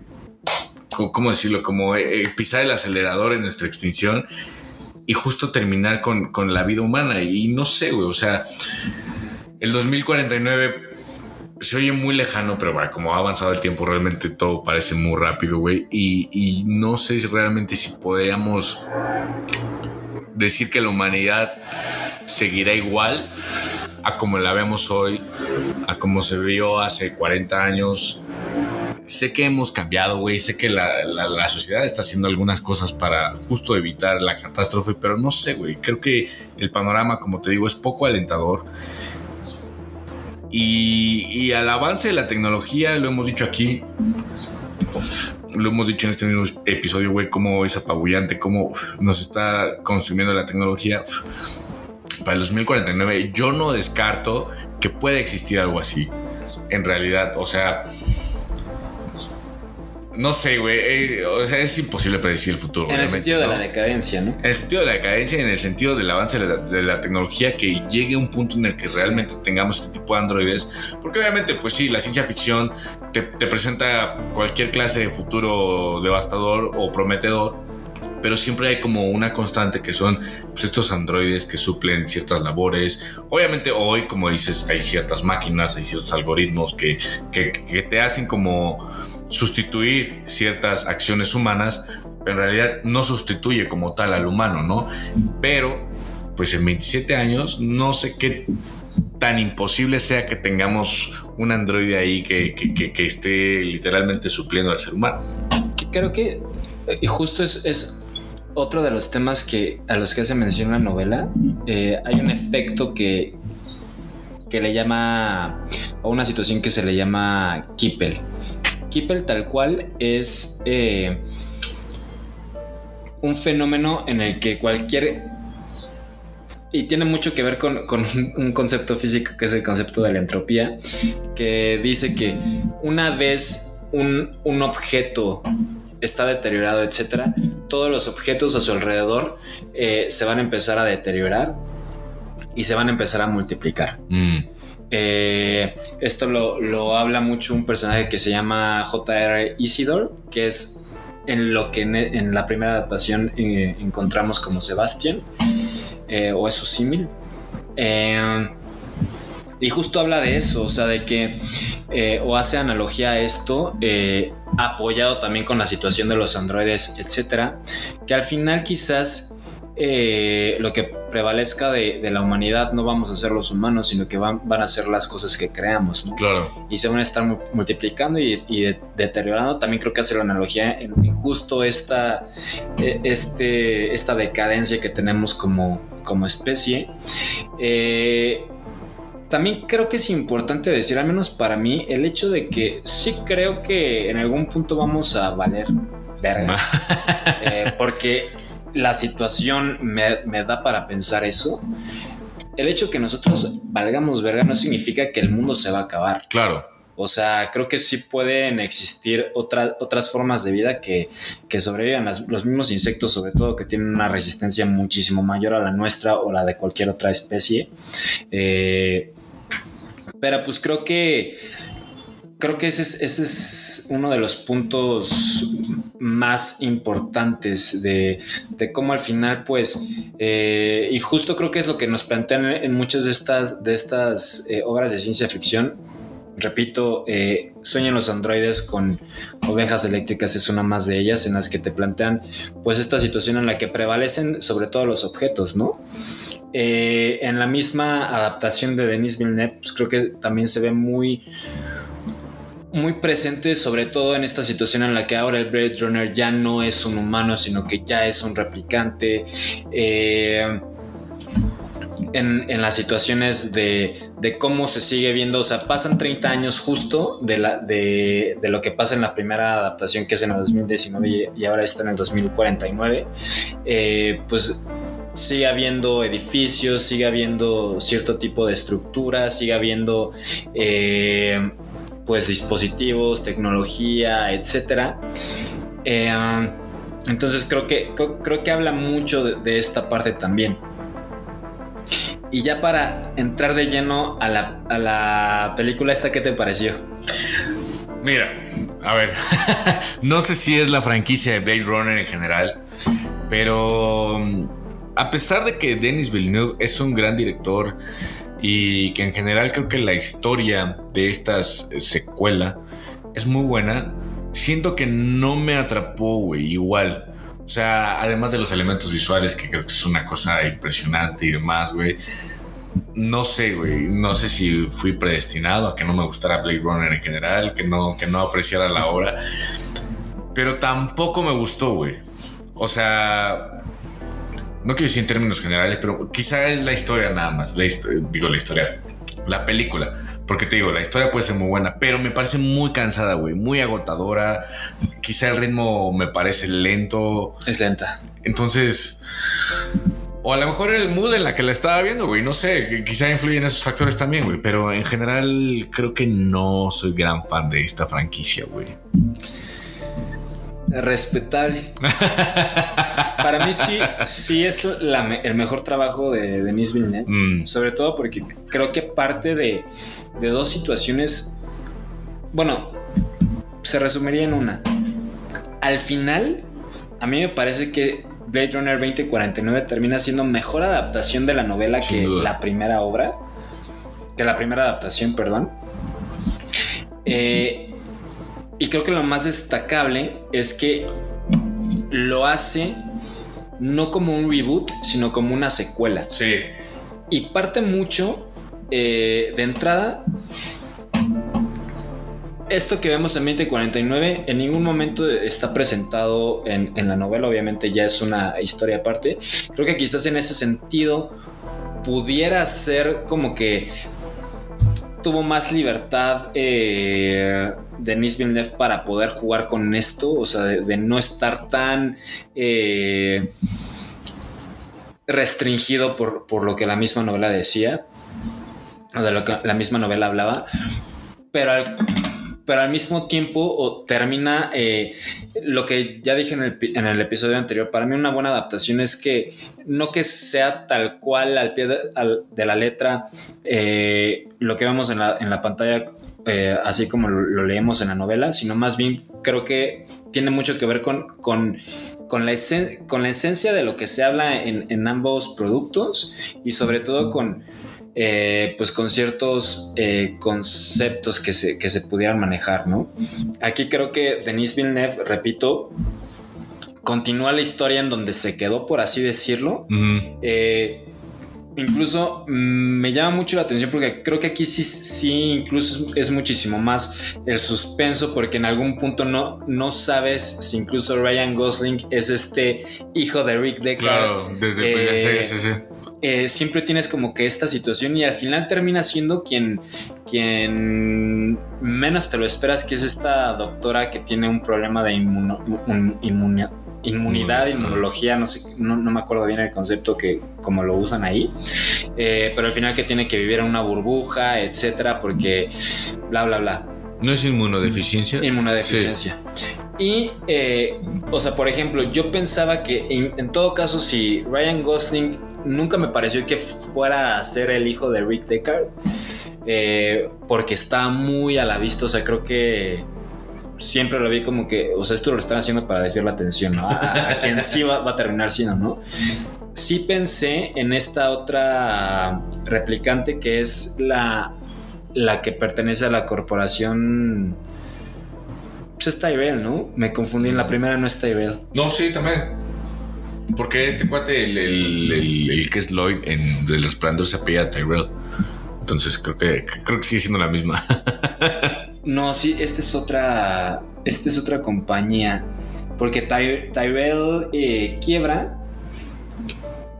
¿cómo decirlo? Como eh, pisar el acelerador en nuestra extinción y justo terminar con, con la vida humana. Y no sé, güey, o sea, el 2049 se oye muy lejano, pero bueno, como ha avanzado el tiempo, realmente todo parece muy rápido, güey. Y, y no sé si realmente si podríamos decir que la humanidad seguirá igual a como la vemos hoy, a como se vio hace 40 años. Sé que hemos cambiado, güey. Sé que la, la- la sociedad está haciendo algunas cosas para justo evitar la catástrofe, pero no sé, güey. Creo que el panorama, como te digo, es poco alentador. Y, y al avance de la tecnología, lo hemos dicho aquí, lo hemos dicho en este mismo episodio, güey, cómo es apabullante, cómo nos está consumiendo la tecnología. Para el 2049, yo no descarto que pueda existir algo así. En realidad, o sea, no sé, güey. eh, o sea, es imposible predecir el futuro. En el sentido de la decadencia, ¿no? En el sentido de la decadencia y en el sentido del avance de la, de la tecnología que llegue a un punto en el que realmente tengamos este tipo de androides. Porque obviamente, pues sí, la ciencia ficción te, te presenta cualquier clase de futuro devastador o prometedor. Pero siempre hay como una constante que son pues, estos androides que suplen ciertas labores. Obviamente hoy, como dices, hay ciertas máquinas, hay ciertos algoritmos que, que, que te hacen como sustituir ciertas acciones humanas, en realidad no sustituye como tal al humano, ¿no? Pero, pues en 27 años, no sé qué tan imposible sea que tengamos un androide ahí que, que- que- esté literalmente supliendo al ser humano. Creo que eh, y justo es, es otro de los temas que a los que hace mención la novela. Eh, hay un efecto que, que le llama, o una situación que se le llama Kippel. Kippel tal cual es eh, un fenómeno en el que cualquier... Y tiene mucho que ver con, con un- un concepto físico que es el concepto de la entropía, que dice que una vez un, un objeto está deteriorado, etcétera, todos los objetos a su alrededor eh, se van a empezar a deteriorar y se van a empezar a multiplicar. Mm, Eh, esto lo, lo habla mucho un personaje que se llama J.R. Isidore, que es en lo que en, la primera adaptación eh, encontramos como Sebastián, eh, o es su símil. Y justo habla de eso, o sea, de que, o hace analogía a esto, apoyado también con la situación de los androides, etcétera, que al final quizás lo que prevalezca de, de la humanidad no vamos a ser los humanos, sino que van, van a ser las cosas que creamos, ¿no? claro. y se van a estar mu- multiplicando y, y de- deteriorando. También creo que hace la analogía en, en justo esta, eh, este, esta decadencia que tenemos como, como especie. Eh, también creo que es importante decir, al menos para mí, el hecho de que sí creo que en algún punto vamos a valer verga. Eh, porque la situación me, me da para pensar eso. el hecho que nosotros valgamos verga no significa que el mundo se va a acabar. Claro. O sea, creo que sí pueden existir otra- otras formas de vida que, que sobrevivan. Las- los mismos insectos, sobre todo, que tienen una resistencia muchísimo mayor a la nuestra o la de cualquier otra especie. Eh, pero pues creo que creo que ese es, ese es uno de los puntos más importantes de, cómo al final, pues, eh, y justo creo que es lo que nos plantean en muchas de estas, de estas eh, obras de ciencia ficción. Repito, eh, Sueñan los androides con ovejas eléctricas es una más de ellas en las que te plantean pues esta situación en la que prevalecen sobre todo los objetos, ¿no? En la misma adaptación de Denis Villeneuve, pues creo que también se ve muy, muy presente, sobre todo en esta situación en la que ahora el Blade Runner ya no es un humano, sino que ya es un replicante. Eh, en, en las situaciones de, de cómo se sigue viendo, o sea, pasan 30 años justo de, la, de, de lo que pasa en la primera adaptación, que es en el 2019 y, ahora está en el 2049, eh, pues sigue habiendo edificios, sigue habiendo cierto tipo de estructura, sigue habiendo eh, pues dispositivos, tecnología, etcétera. Eh, entonces creo que, creo que habla mucho de, de, esta parte también. Y ya para entrar de lleno a la, a la película esta, ¿qué te pareció? Mira, a ver, no sé si es la franquicia de Blade Runner en general, pero a pesar de que Denis Villeneuve es un gran director y que en general creo que la historia de esta secuela es muy buena, siento que no me atrapó, güey, igual. O sea, además de los elementos visuales, que creo que es una cosa impresionante y demás, güey. No sé, güey. No sé si fui predestinado a que no me gustara Blade Runner en general, que no, que no apreciara la obra. Pero tampoco me gustó, güey. O sea, no quiero decir en términos generales, pero quizá es la historia nada más. La digo, la historia, la película. Porque te digo, la historia puede ser muy buena, pero me parece muy cansada, güey. Muy agotadora. Quizá el ritmo me parece lento. Es lenta. Entonces. O a lo mejor el mood en la que la estaba viendo, güey. No sé, quizá influyen esos factores también, güey. Pero en general creo que no soy gran fan de esta franquicia, güey. Respetable. Para mí sí, sí es la, el mejor trabajo de Denis Villeneuve. Mm. Sobre todo porque creo que parte de, de dos situaciones. Bueno, se resumiría en una. Al final, a mí me parece que Blade Runner 2049 termina siendo mejor adaptación de la novela Sin que duda. la primera obra. Que la primera adaptación, perdón. Eh, y creo que lo más destacable es que lo hace no como un reboot, sino como una secuela. Sí. Y parte mucho eh, de entrada. Esto que vemos en 2049 en ningún momento está presentado en, en, la novela, obviamente ya es una historia aparte. Creo que quizás en ese sentido pudiera ser como que tuvo más libertad eh, Denis Villeneuve para poder jugar con esto, o sea, de, no estar tan eh, restringido por, por, lo que la misma novela decía, o de lo que la misma novela hablaba, pero al, pero al mismo tiempo termina eh, lo que ya dije en el, en el, episodio anterior. Para mí, una buena adaptación es que no que sea tal cual al pie de, la letra eh, lo que vemos en la, en la pantalla. Eh, así como lo, lo, leemos en la novela, sino más bien creo que tiene mucho que ver con, con, con, la, esen con la esencia de lo que se habla en, en ambos productos y sobre todo con, eh, pues con ciertos eh, conceptos que se, que se pudieran manejar, ¿no? Aquí creo que Denis Villeneuve, repito, continúa la historia en donde se quedó, por así decirlo. Uh -huh. eh, incluso mmm, me llama mucho la atención porque creo que aquí sí, sí incluso es, es, muchísimo más el suspenso porque en algún punto no, no sabes si incluso Ryan Gosling es este hijo de Rick Deckard. Claro, desde eh, sí, sí, sí. Eh, siempre tienes como que esta situación y al final termina siendo quien, quien menos te lo esperas, que es esta doctora que tiene un problema de inmuno, un, inmuno, inmunidad, Mm. inmunología, no sé, no, no me acuerdo bien el concepto que como lo usan ahí, Eh, pero al final que tiene que vivir en una burbuja, etcétera, porque bla, bla, bla. ¿No es inmunodeficiencia? Inmunodeficiencia. Y, eh, o sea, por ejemplo, yo pensaba que en, en todo caso, si Ryan Gosling nunca me pareció que fuera a ser el hijo de Rick Deckard, eh, porque está muy a la vista, o sea, creo que siempre lo vi como que, o sea, esto lo están haciendo para desviar la atención, ¿no? A, a quien sí va, a terminar siendo, ¿no? Sí pensé en esta otra replicante que es la, la que pertenece a la corporación pues es Tyrell, ¿no? Me confundí en la primera, no es Tyrell. No, sí, también. Porque este cuate, el, el- el- el que es Lloyd en El Resplandor, se apellida Tyrell. Entonces creo que, creo que sigue siendo la misma. No, sí, esta es otra. Esta es otra compañía. Porque Ty- Tyrell eh, quiebra.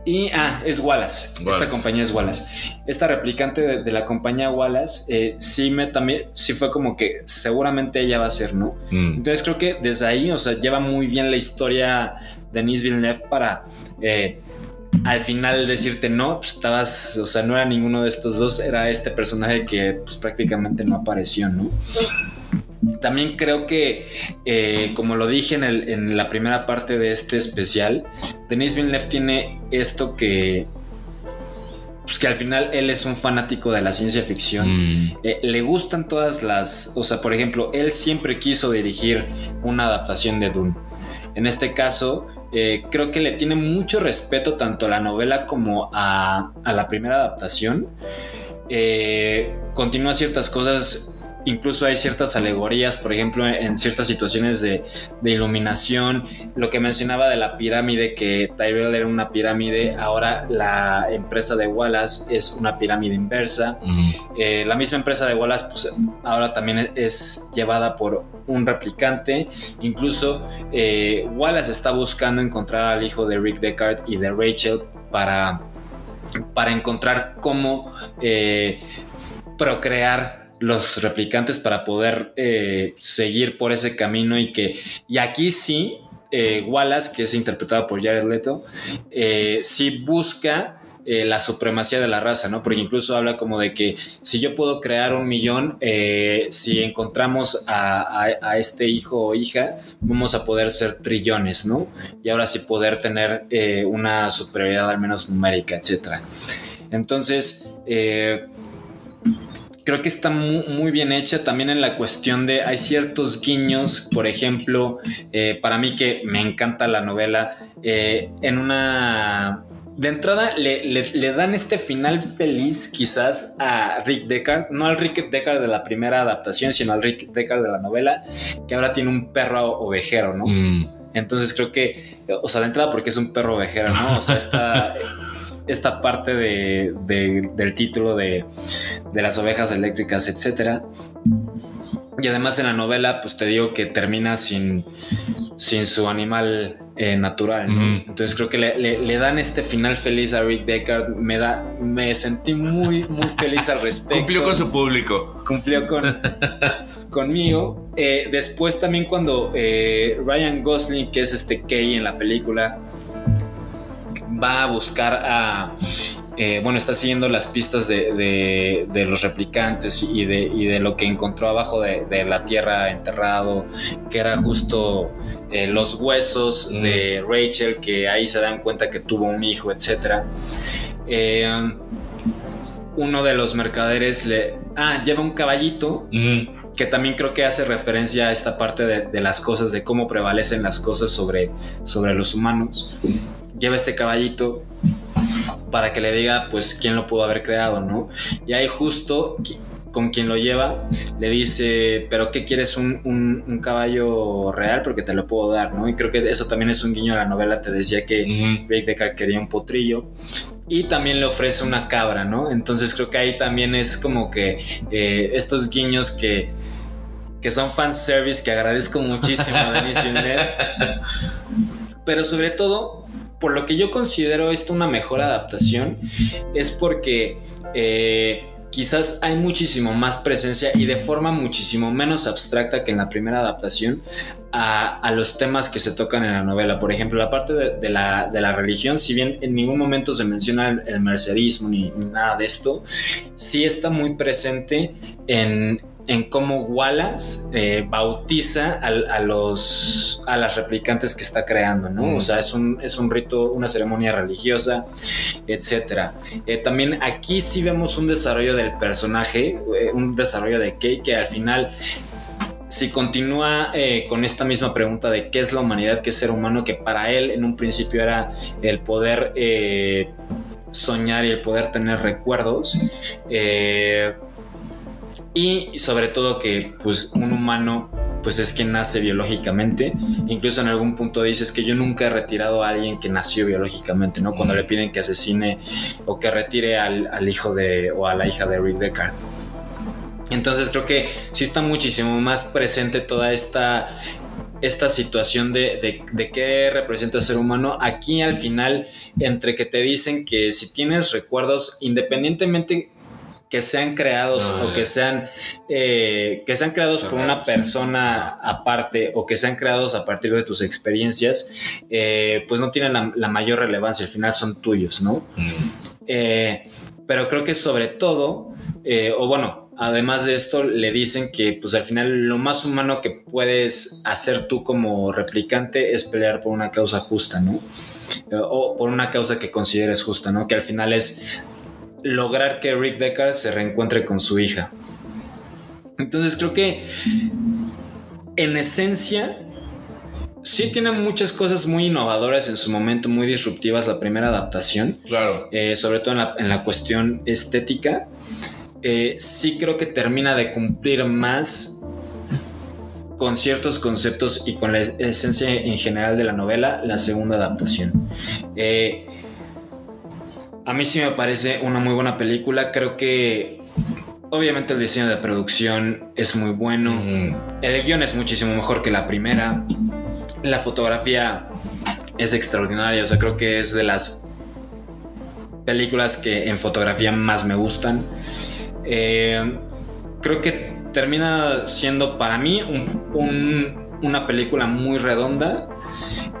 Y. Ah, es Wallace. Wallace. Esta compañía es Wallace. Esta replicante de, de la compañía Wallace. eh, sí me también. Sí fue como que seguramente ella va a ser, ¿no? Mm. Entonces creo que desde ahí, o sea, lleva muy bien la historia Denis Villeneuve para eh, al final decirte no, pues estabas, o sea, no era ninguno de estos dos, era este personaje que pues prácticamente no apareció, ¿no? También creo que, eh, como lo dije en, el- en la primera parte de este especial, Denis Villeneuve tiene esto que, pues que al final él es un fanático de la ciencia ficción. Mm. Eh, le gustan todas las, o sea, por ejemplo, él siempre quiso dirigir una adaptación de Dune. En este caso, eh, creo que le tiene mucho respeto tanto a la novela como a, a la primera adaptación. Eh, continúa ciertas cosas, incluso hay ciertas alegorías, por ejemplo, en, ciertas situaciones de, de iluminación. Lo que mencionaba de la pirámide, que Tyrell era una pirámide, ahora la empresa de Wallace es una pirámide inversa. Eh, la misma empresa de Wallace, pues ahora también es llevada por un replicante. Incluso eh, Wallace está buscando encontrar al hijo de Rick Deckard y de Rachel para, para encontrar cómo eh, procrear los replicantes para poder eh, seguir por ese camino y que y aquí sí eh, Wallace que es interpretado por Jared Leto eh, sí busca la supremacía de la raza, ¿no? Porque incluso habla como de que si yo puedo crear un millón, si encontramos a, a- este hijo o hija, vamos a poder ser trillones, ¿no? Y ahora sí poder tener una superioridad al menos numérica, etcétera. Entonces, creo que está mu- muy, bien hecha también en la cuestión de hay ciertos guiños, por ejemplo, eh, para mí que me encanta la novela, eh, en una... De entrada le, le- le dan este final feliz quizás a Rick Deckard, no al Rick Deckard de la primera adaptación, sino al Rick Deckard de la novela, que ahora tiene un perro ovejero, ¿no? Mm. Entonces creo que, o sea, de entrada porque es un perro ovejero, ¿no? O sea, esta, esta parte de, de- del título de, de las ovejas eléctricas, etcétera. Y además en la novela, pues te digo que termina sin, sin su animal eh, natural. Entonces creo que le, le- le dan este final feliz a Rick Deckard. Me da, me sentí muy, muy feliz al respecto Cumplió con su público. cumplió con, conmigo. Eh, después también cuando eh, Ryan Gosling, que es este Kay en la película, va a buscar a... eh, bueno, está siguiendo las pistas de, de- de los replicantes y de, y de lo que encontró abajo de, la tierra enterrado, que era justo eh, los huesos Mm. de Rachel, que ahí se dan cuenta que tuvo un hijo, etc. uno de los mercaderes le... Ah, lleva un caballito Mm. que también creo que hace referencia a esta parte de, de las cosas, de cómo prevalecen las cosas sobre, sobre los humanos. Lleva este caballito para que le diga, pues, quién lo pudo haber creado, ¿no? Y ahí justo con quien lo lleva le dice, pero ¿qué quieres? Un, un- un caballo real porque te lo puedo dar, ¿no? Y creo que eso también es un guiño a la novela, te decía que Ujú. Rick Deckard quería un potrillo y también le ofrece una cabra, ¿no? Entonces creo que ahí también es como que eh, estos guiños que, que son fanservice que agradezco muchísimo a Denis Villeneuve. Pero sobre todo, por lo que yo considero esto una mejor adaptación, es porque eh, quizás hay muchísimo más presencia y de forma muchísimo menos abstracta que en la primera adaptación. a, los temas que se tocan en la novela. Por ejemplo, la parte de, de la, de la religión, si bien en ningún momento se menciona el, el mercerismo ni, ni nada de esto, sí está muy presente en, en cómo Wallace eh, bautiza a, los, a las replicantes que está creando, ¿no? Mm. O sea, es un, es un rito, una ceremonia religiosa, etcétera. Eh, también aquí sí vemos un desarrollo del personaje, eh, un desarrollo de Kay que al final si continúa eh, con esta misma pregunta de qué es la humanidad, qué es ser humano, que para él en un principio era el poder eh, soñar y el poder tener recuerdos, eh, y sobre todo que pues un humano pues es quien nace biológicamente. Incluso en algún punto dices que yo nunca he retirado a alguien que nació biológicamente, ¿no? Cuando le piden que asesine o que retire al, al hijo de o a la hija de Rick Deckard. Entonces creo que sí está muchísimo más presente toda esta, esta situación de, de, de qué representa ser humano. Aquí al final, entre que te dicen que si tienes recuerdos, independientemente que sean creados o que sean eh, que sean creados por una persona aparte o que sean creados a partir de tus experiencias, eh, pues no tienen la, la mayor relevancia, al final son tuyos, ¿no? Mm. Eh, pero creo que sobre todo, o bueno, además de esto, le dicen que pues al final lo más humano que puedes hacer tú como replicante es pelear por una causa justa, ¿no? O por una causa que consideres justa, ¿no? Que al final es lograr que Rick Deckard se reencuentre con su hija. Entonces creo que en esencia sí tiene muchas cosas muy innovadoras en su momento, muy disruptivas la primera adaptación Claro. eh, sobre todo en la, en la cuestión estética, eh, sí creo que termina de cumplir más con ciertos conceptos y con la es- esencia en general de la novela, la segunda adaptación. Eh, a mí sí me parece una muy buena película, creo que obviamente el diseño de producción es muy bueno, Mm. el guion es muchísimo mejor que la primera. La fotografía es extraordinaria. O sea, creo que es de las películas que en fotografía más me gustan. Eh, creo que termina siendo para mí un- un- una película muy redonda.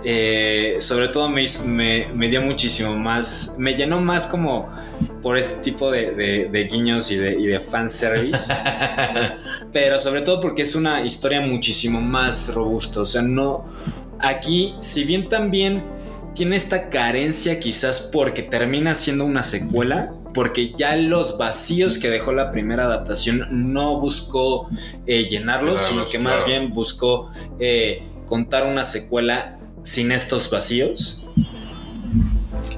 Eh, sobre todo me, hizo- me, me dio muchísimo más, me llenó más como por este tipo de, de- de guiños y de, y de fanservice pero sobre todo porque es una historia muchísimo más robusta. O sea, no. Aquí, si bien también tiene esta carencia, quizás porque termina siendo una secuela, porque ya los vacíos que dejó la primera adaptación no buscó eh, llenarlos, sino que más bien buscó eh, contar una secuela sin estos vacíos.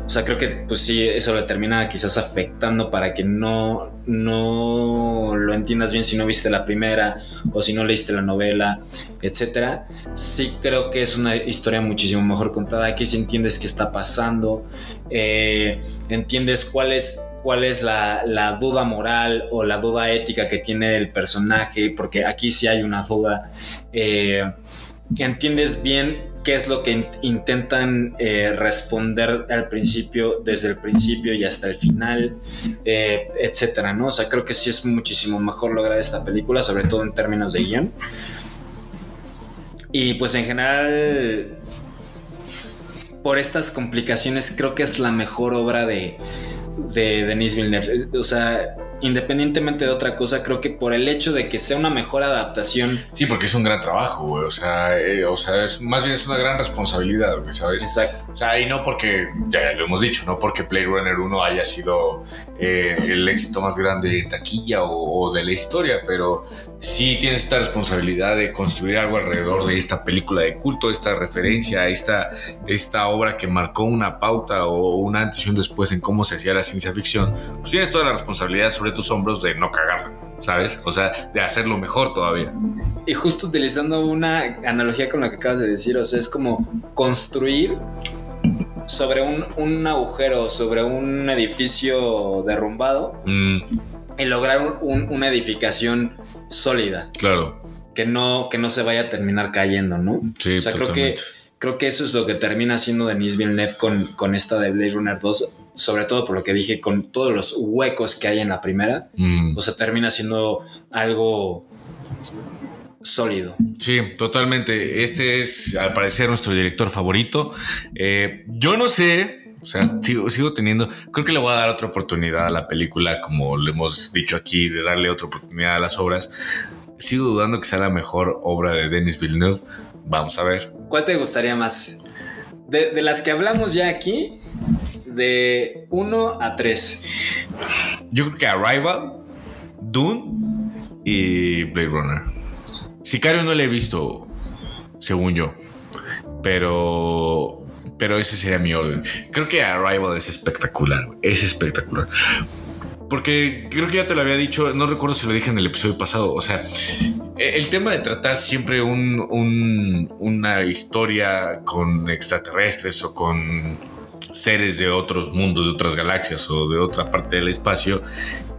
O sea, creo que pues sí, eso le termina quizás afectando para que no, no lo entiendas bien si no viste la primera o si no leíste la novela, etcétera. Sí creo que es una historia muchísimo mejor contada. Aquí sí entiendes qué está pasando, eh, entiendes cuál es, cuál es la, la duda moral o la duda ética que tiene el personaje, porque aquí sí hay una duda. Eh, entiendes bien qué es lo que in- intentan eh, responder al principio, desde el principio y hasta el final, eh, etcétera, ¿no? O sea, creo que sí es muchísimo mejor lograr esta película, sobre todo en términos de guion. Y pues en general, por estas complicaciones, creo que es la mejor obra de, de Denis Villeneuve. O sea, independientemente de otra cosa, creo que por el hecho de que sea una mejor adaptación Sí, porque es un gran trabajo, güey. O sea, eh, o sea, es, más bien es una gran responsabilidad, güey, ¿sabes? Exacto. O sea, y no porque, ya lo hemos dicho, no porque Blade Runner 1 haya sido eh, el éxito más grande de taquilla o, o de la historia, pero sí tienes esta responsabilidad de construir algo alrededor de esta película de culto, esta referencia, esta, esta obra que marcó una pauta o un antes y un después en cómo se hacía la ciencia ficción. Pues tienes toda la responsabilidad sobre tus hombros de no cagarla, ¿sabes? O sea, de hacerlo mejor todavía. Y justo utilizando una analogía con lo que acabas de decir, o sea, es como construir sobre un, un agujero, sobre un edificio derrumbado Mm, y lograr un- un- una edificación sólida, claro, que no, que no se vaya a terminar cayendo, ¿no? sí, O sea, creo que, creo que eso es lo que termina haciendo Denis Villeneuve con, con esta de Blade Runner 2, sobre todo por lo que dije, con todos los huecos que hay en la primera. Mm. O sea, termina siendo algo sólido. Sí, totalmente. Este es, al parecer, nuestro director favorito. Eh, yo no sé, o sea, sigo, sigo teniendo, creo que le voy a dar otra oportunidad a la película, como le hemos dicho aquí, de darle otra oportunidad a las obras. Sigo dudando que sea la mejor obra de Denis Villeneuve. Vamos a ver. ¿Cuál te gustaría más? De, de las que hablamos ya aquí, de 1 a 3. Yo creo que Arrival, Dune y Blade Runner. Sicario no le he visto, según yo. Pero. Pero ese sería mi orden. Creo que Arrival es espectacular. Es espectacular. Porque creo que ya te lo había dicho, no recuerdo si lo dije en el episodio pasado. O sea, e- el tema de tratar siempre un- un- una historia con extraterrestres o con seres de otros mundos, de otras galaxias o de otra parte del espacio,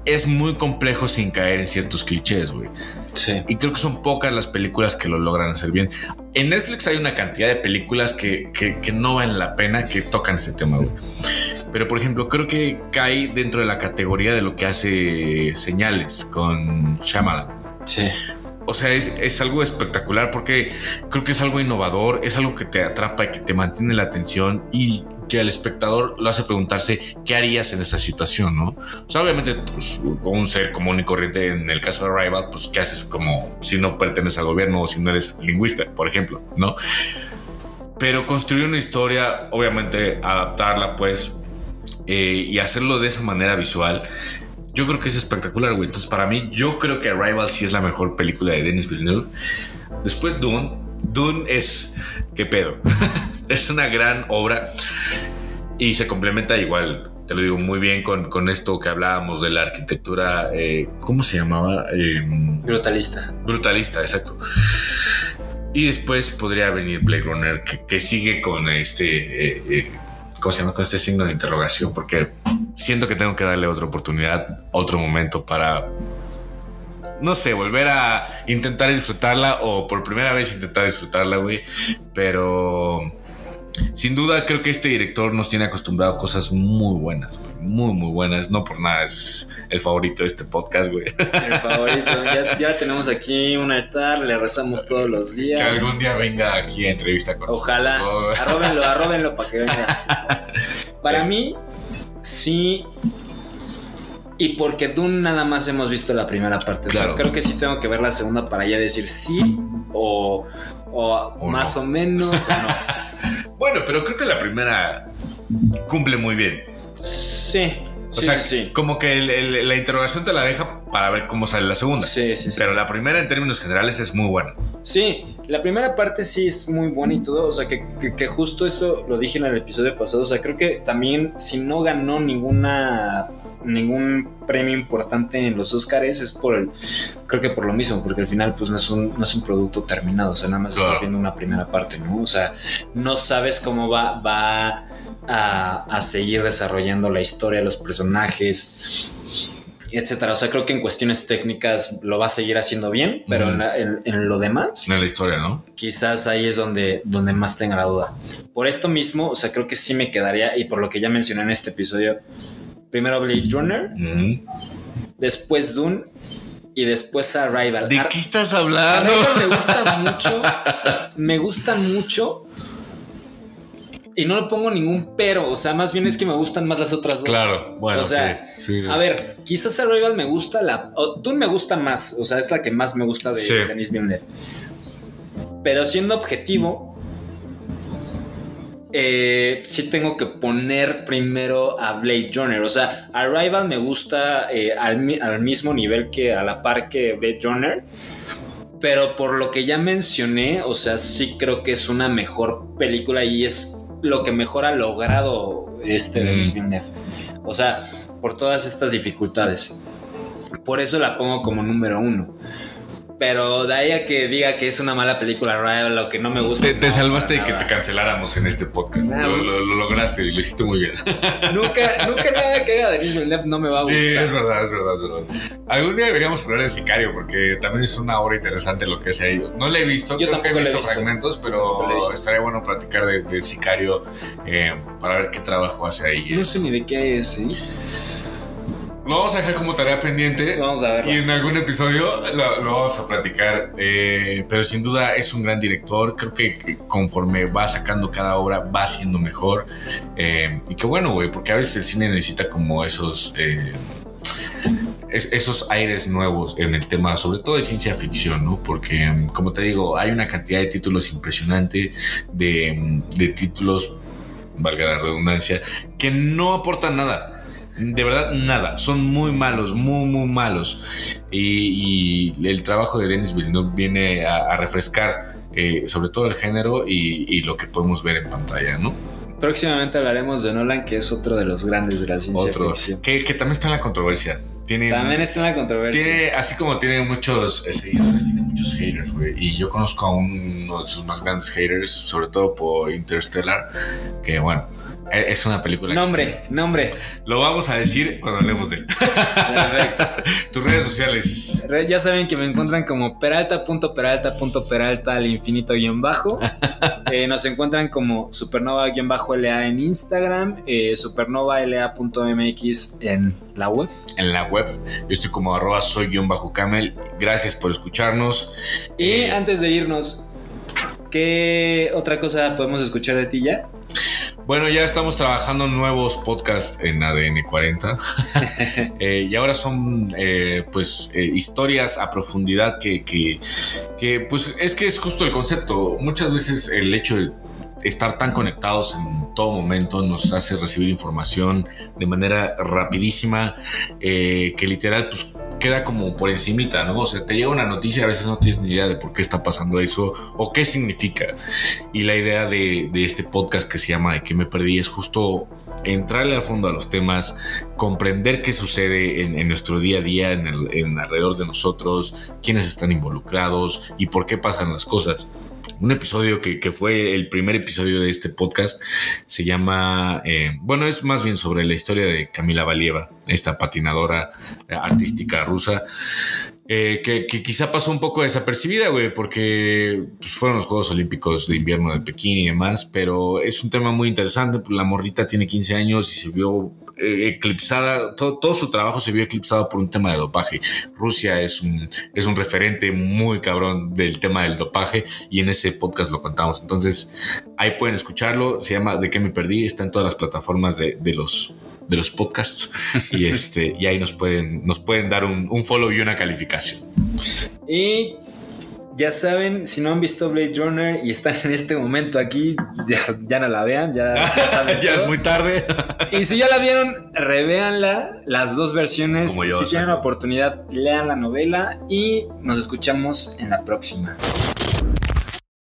es muy complejo sin caer en ciertos clichés, güey. Sí. Y creo que son pocas las películas que lo logran hacer bien. En Netflix hay una cantidad de películas que, que- que no valen la pena que tocan este tema, güey. Pero, por ejemplo, creo que cae dentro de la categoría de lo que hace Señales con Shyamalan. Sí. O sea, es, es algo espectacular porque creo que es algo innovador, es algo que te atrapa y que te mantiene la atención y que al espectador lo hace preguntarse qué harías en esa situación, ¿no? O sea, obviamente, pues, un ser común y corriente, en el caso de Arrival, pues, ¿qué haces como si no perteneces al gobierno o si no eres lingüista, por ejemplo, ¿no? Pero construir una historia, obviamente, adaptarla, pues, eh, y hacerlo de esa manera visual, yo creo que es espectacular, güey. Entonces, para mí, yo creo que Arrival sí es la mejor película de Denis Villeneuve. Después, Dune. Dune es. ¿Qué pedo? es una gran obra y se complementa igual. Te lo digo muy bien con, con esto que hablábamos de la arquitectura. eh, ¿Cómo se llamaba? Eh, Brutalista. brutalista, exacto. Y después podría venir Blade Runner, que, que sigue con este. eh, eh, ¿Cómo se llama? Con este signo de interrogación, porque siento que tengo que darle otra oportunidad, otro momento para. No sé, volver a intentar disfrutarla o por primera vez intentar disfrutarla, güey. Pero sin duda creo que este director nos tiene acostumbrado a cosas muy buenas, güey. Muy, muy buenas. No por nada es el favorito de este podcast, güey. El favorito. ya, ya tenemos aquí un altar, le rezamos todos los días. Que algún día venga aquí a entrevista con Ojalá. nosotros. Arróbenlo, arróbenlo para que venga. Para mí, sí. Y porque Dune nada más hemos visto la primera parte. O sea, Claro. creo que sí tengo que ver la segunda para ya decir sí o, o O más no. o menos o no. Bueno, pero creo que la primera cumple muy bien. Sí. O sí, sea, sí, sí. como que el- el- la interrogación te la deja para ver cómo sale la segunda. Sí, sí, sí. Pero la primera, en términos generales, es muy buena. Sí, la primera parte sí es muy buena y todo, o sea, que, que- que justo eso lo dije en el episodio pasado, o sea, creo que también si no ganó ninguna ningún premio importante en los Oscars es por el creo que por lo mismo, porque al final pues no es un, no es un producto terminado, o sea, nada más Claro. estás viendo una primera parte, ¿no? O sea, no sabes cómo va, va a, a seguir desarrollando la historia, los personajes, etcétera. O sea, creo que en cuestiones técnicas lo va a seguir haciendo bien, pero en, la- en- en lo demás, En la historia, ¿no? quizás ahí es donde, donde más tenga la duda. Por esto mismo, o sea, creo que sí me quedaría, y por lo que ya mencioné en este episodio, primero Blade Runner, después Dune y después Arrival. ¿De Ar- qué estás hablando? Arrival me gusta mucho, me gusta mucho. Y no le pongo ningún pero, o sea, más bien es que me gustan más las otras dos. Claro, bueno, O sea, sí, sí. A ver, quizás Arrival me gusta la. o Dune me gusta más, o sea, es la que más me gusta de Sí. Denis Villeneuve. Pero siendo objetivo, eh, sí tengo que poner primero a Blade Runner. O sea, Arrival me gusta eh, al, al mismo nivel que a la par que Blade Runner. Pero por lo que ya mencioné, o sea, sí creo que es una mejor película y es lo que mejor ha logrado este Mm. Denis Villeneuve. O sea, por todas estas dificultades. Por eso la pongo como número uno. Pero de ahí a que diga que es una mala película Arrival o que no me gusta. Te, te salvaste de que te canceláramos en este podcast. Nah, lo, lo- lo lograste y lo hiciste muy bien. Nunca, nunca nada que haga Denis Villeneuve no me va a Sí, gustar. es verdad, es verdad, es verdad. Algún día deberíamos hablar de Sicario porque también es una obra interesante lo que se ha ido. No la he visto, Yo creo que he la he visto, visto. fragmentos, pero visto. estaría bueno platicar de, de Sicario eh, para ver qué trabajo hace ahí. No sé ni de qué es, ¿eh? Lo vamos a dejar como tarea pendiente. Vamos a verlo. Y en algún episodio lo, lo vamos a platicar. Eh, pero sin duda es un gran director. Creo que, conforme va sacando cada obra va siendo mejor. Eh, y qué bueno, güey, porque a veces el cine necesita como esos... eh, es- esos aires nuevos en el tema, sobre todo de ciencia ficción, ¿no? Porque, mm, como te digo, hay una cantidad de títulos impresionante, de, mm, de títulos, valga la redundancia, que no aportan nada. De verdad, nada. Son muy malos, muy, muy malos. Y, y el trabajo de Denis Villeneuve viene a, a refrescar eh, sobre todo el género y, y lo que podemos ver en pantalla, ¿no? Próximamente hablaremos de Nolan, que es otro de los grandes de la ciencia Otro. ficción. Que, que también está en la controversia. Tiene, También está en la controversia. tiene, así como tiene muchos eh, seguidores, tiene muchos haters, güey. Y yo conozco a uno de sus más grandes haters, sobre todo por Interstellar, que bueno, es una película. que- Nombre, nombre. Lo vamos a decir cuando hablemos de él. Perfecto. Tus redes sociales. Ya saben que me encuentran como peralta.peralta.peralta al infinito guion bajo. Eh, nos encuentran como supernova guion bajo LA en Instagram, eh, supernovala.mx en la web. En la web, yo estoy como arroba soy guion bajo camel. Gracias por escucharnos. Y Eh, antes de irnos, ¿qué otra cosa podemos escuchar de ti ya? Bueno, ya estamos trabajando en nuevos podcasts en ADN 40. Eh, y ahora son, eh, pues, eh, historias a profundidad que, que, que, pues, es que es justo el concepto. Muchas veces el hecho de estar tan conectados en todo momento nos hace recibir información de manera rapidísima, eh, que literal, pues, queda como por encimita, ¿no? O sea, te llega una noticia y a veces no tienes ni idea de por qué está pasando eso o qué significa. Y la idea de, este podcast que se llama De qué me perdí es justo entrarle a fondo a los temas, comprender qué sucede en, en nuestro día a día, en, el- en alrededor de nosotros, quiénes están involucrados y por qué pasan las cosas. Un episodio que, que fue el primer episodio de este podcast se llama, eh, bueno, es más bien sobre la historia de Camila Valieva, esta patinadora eh, artística rusa, eh, que, que quizá pasó un poco desapercibida, güey, porque pues, fueron los Juegos Olímpicos de invierno de Pekín y demás, pero es un tema muy interesante, pues la morrita tiene 15 años y se vio eh, eclipsada, todo, todo su trabajo se vio eclipsado por un tema de dopaje. Rusia es un, es un referente muy cabrón del tema del dopaje y en ese podcast lo contamos. Entonces, ahí pueden escucharlo, se llama De qué me perdí, está en todas las plataformas de, de los de los podcasts y este y ahí nos pueden nos pueden dar un, un follow y una calificación Y ya saben, si no han visto Blade Runner y están en este momento aquí, ya, ya no la vean, ya, ya saben ya es muy tarde Y si ya la vieron, revéanla, las dos versiones. Como yo, si tienen la oportunidad, lean la novela y nos escuchamos en la próxima.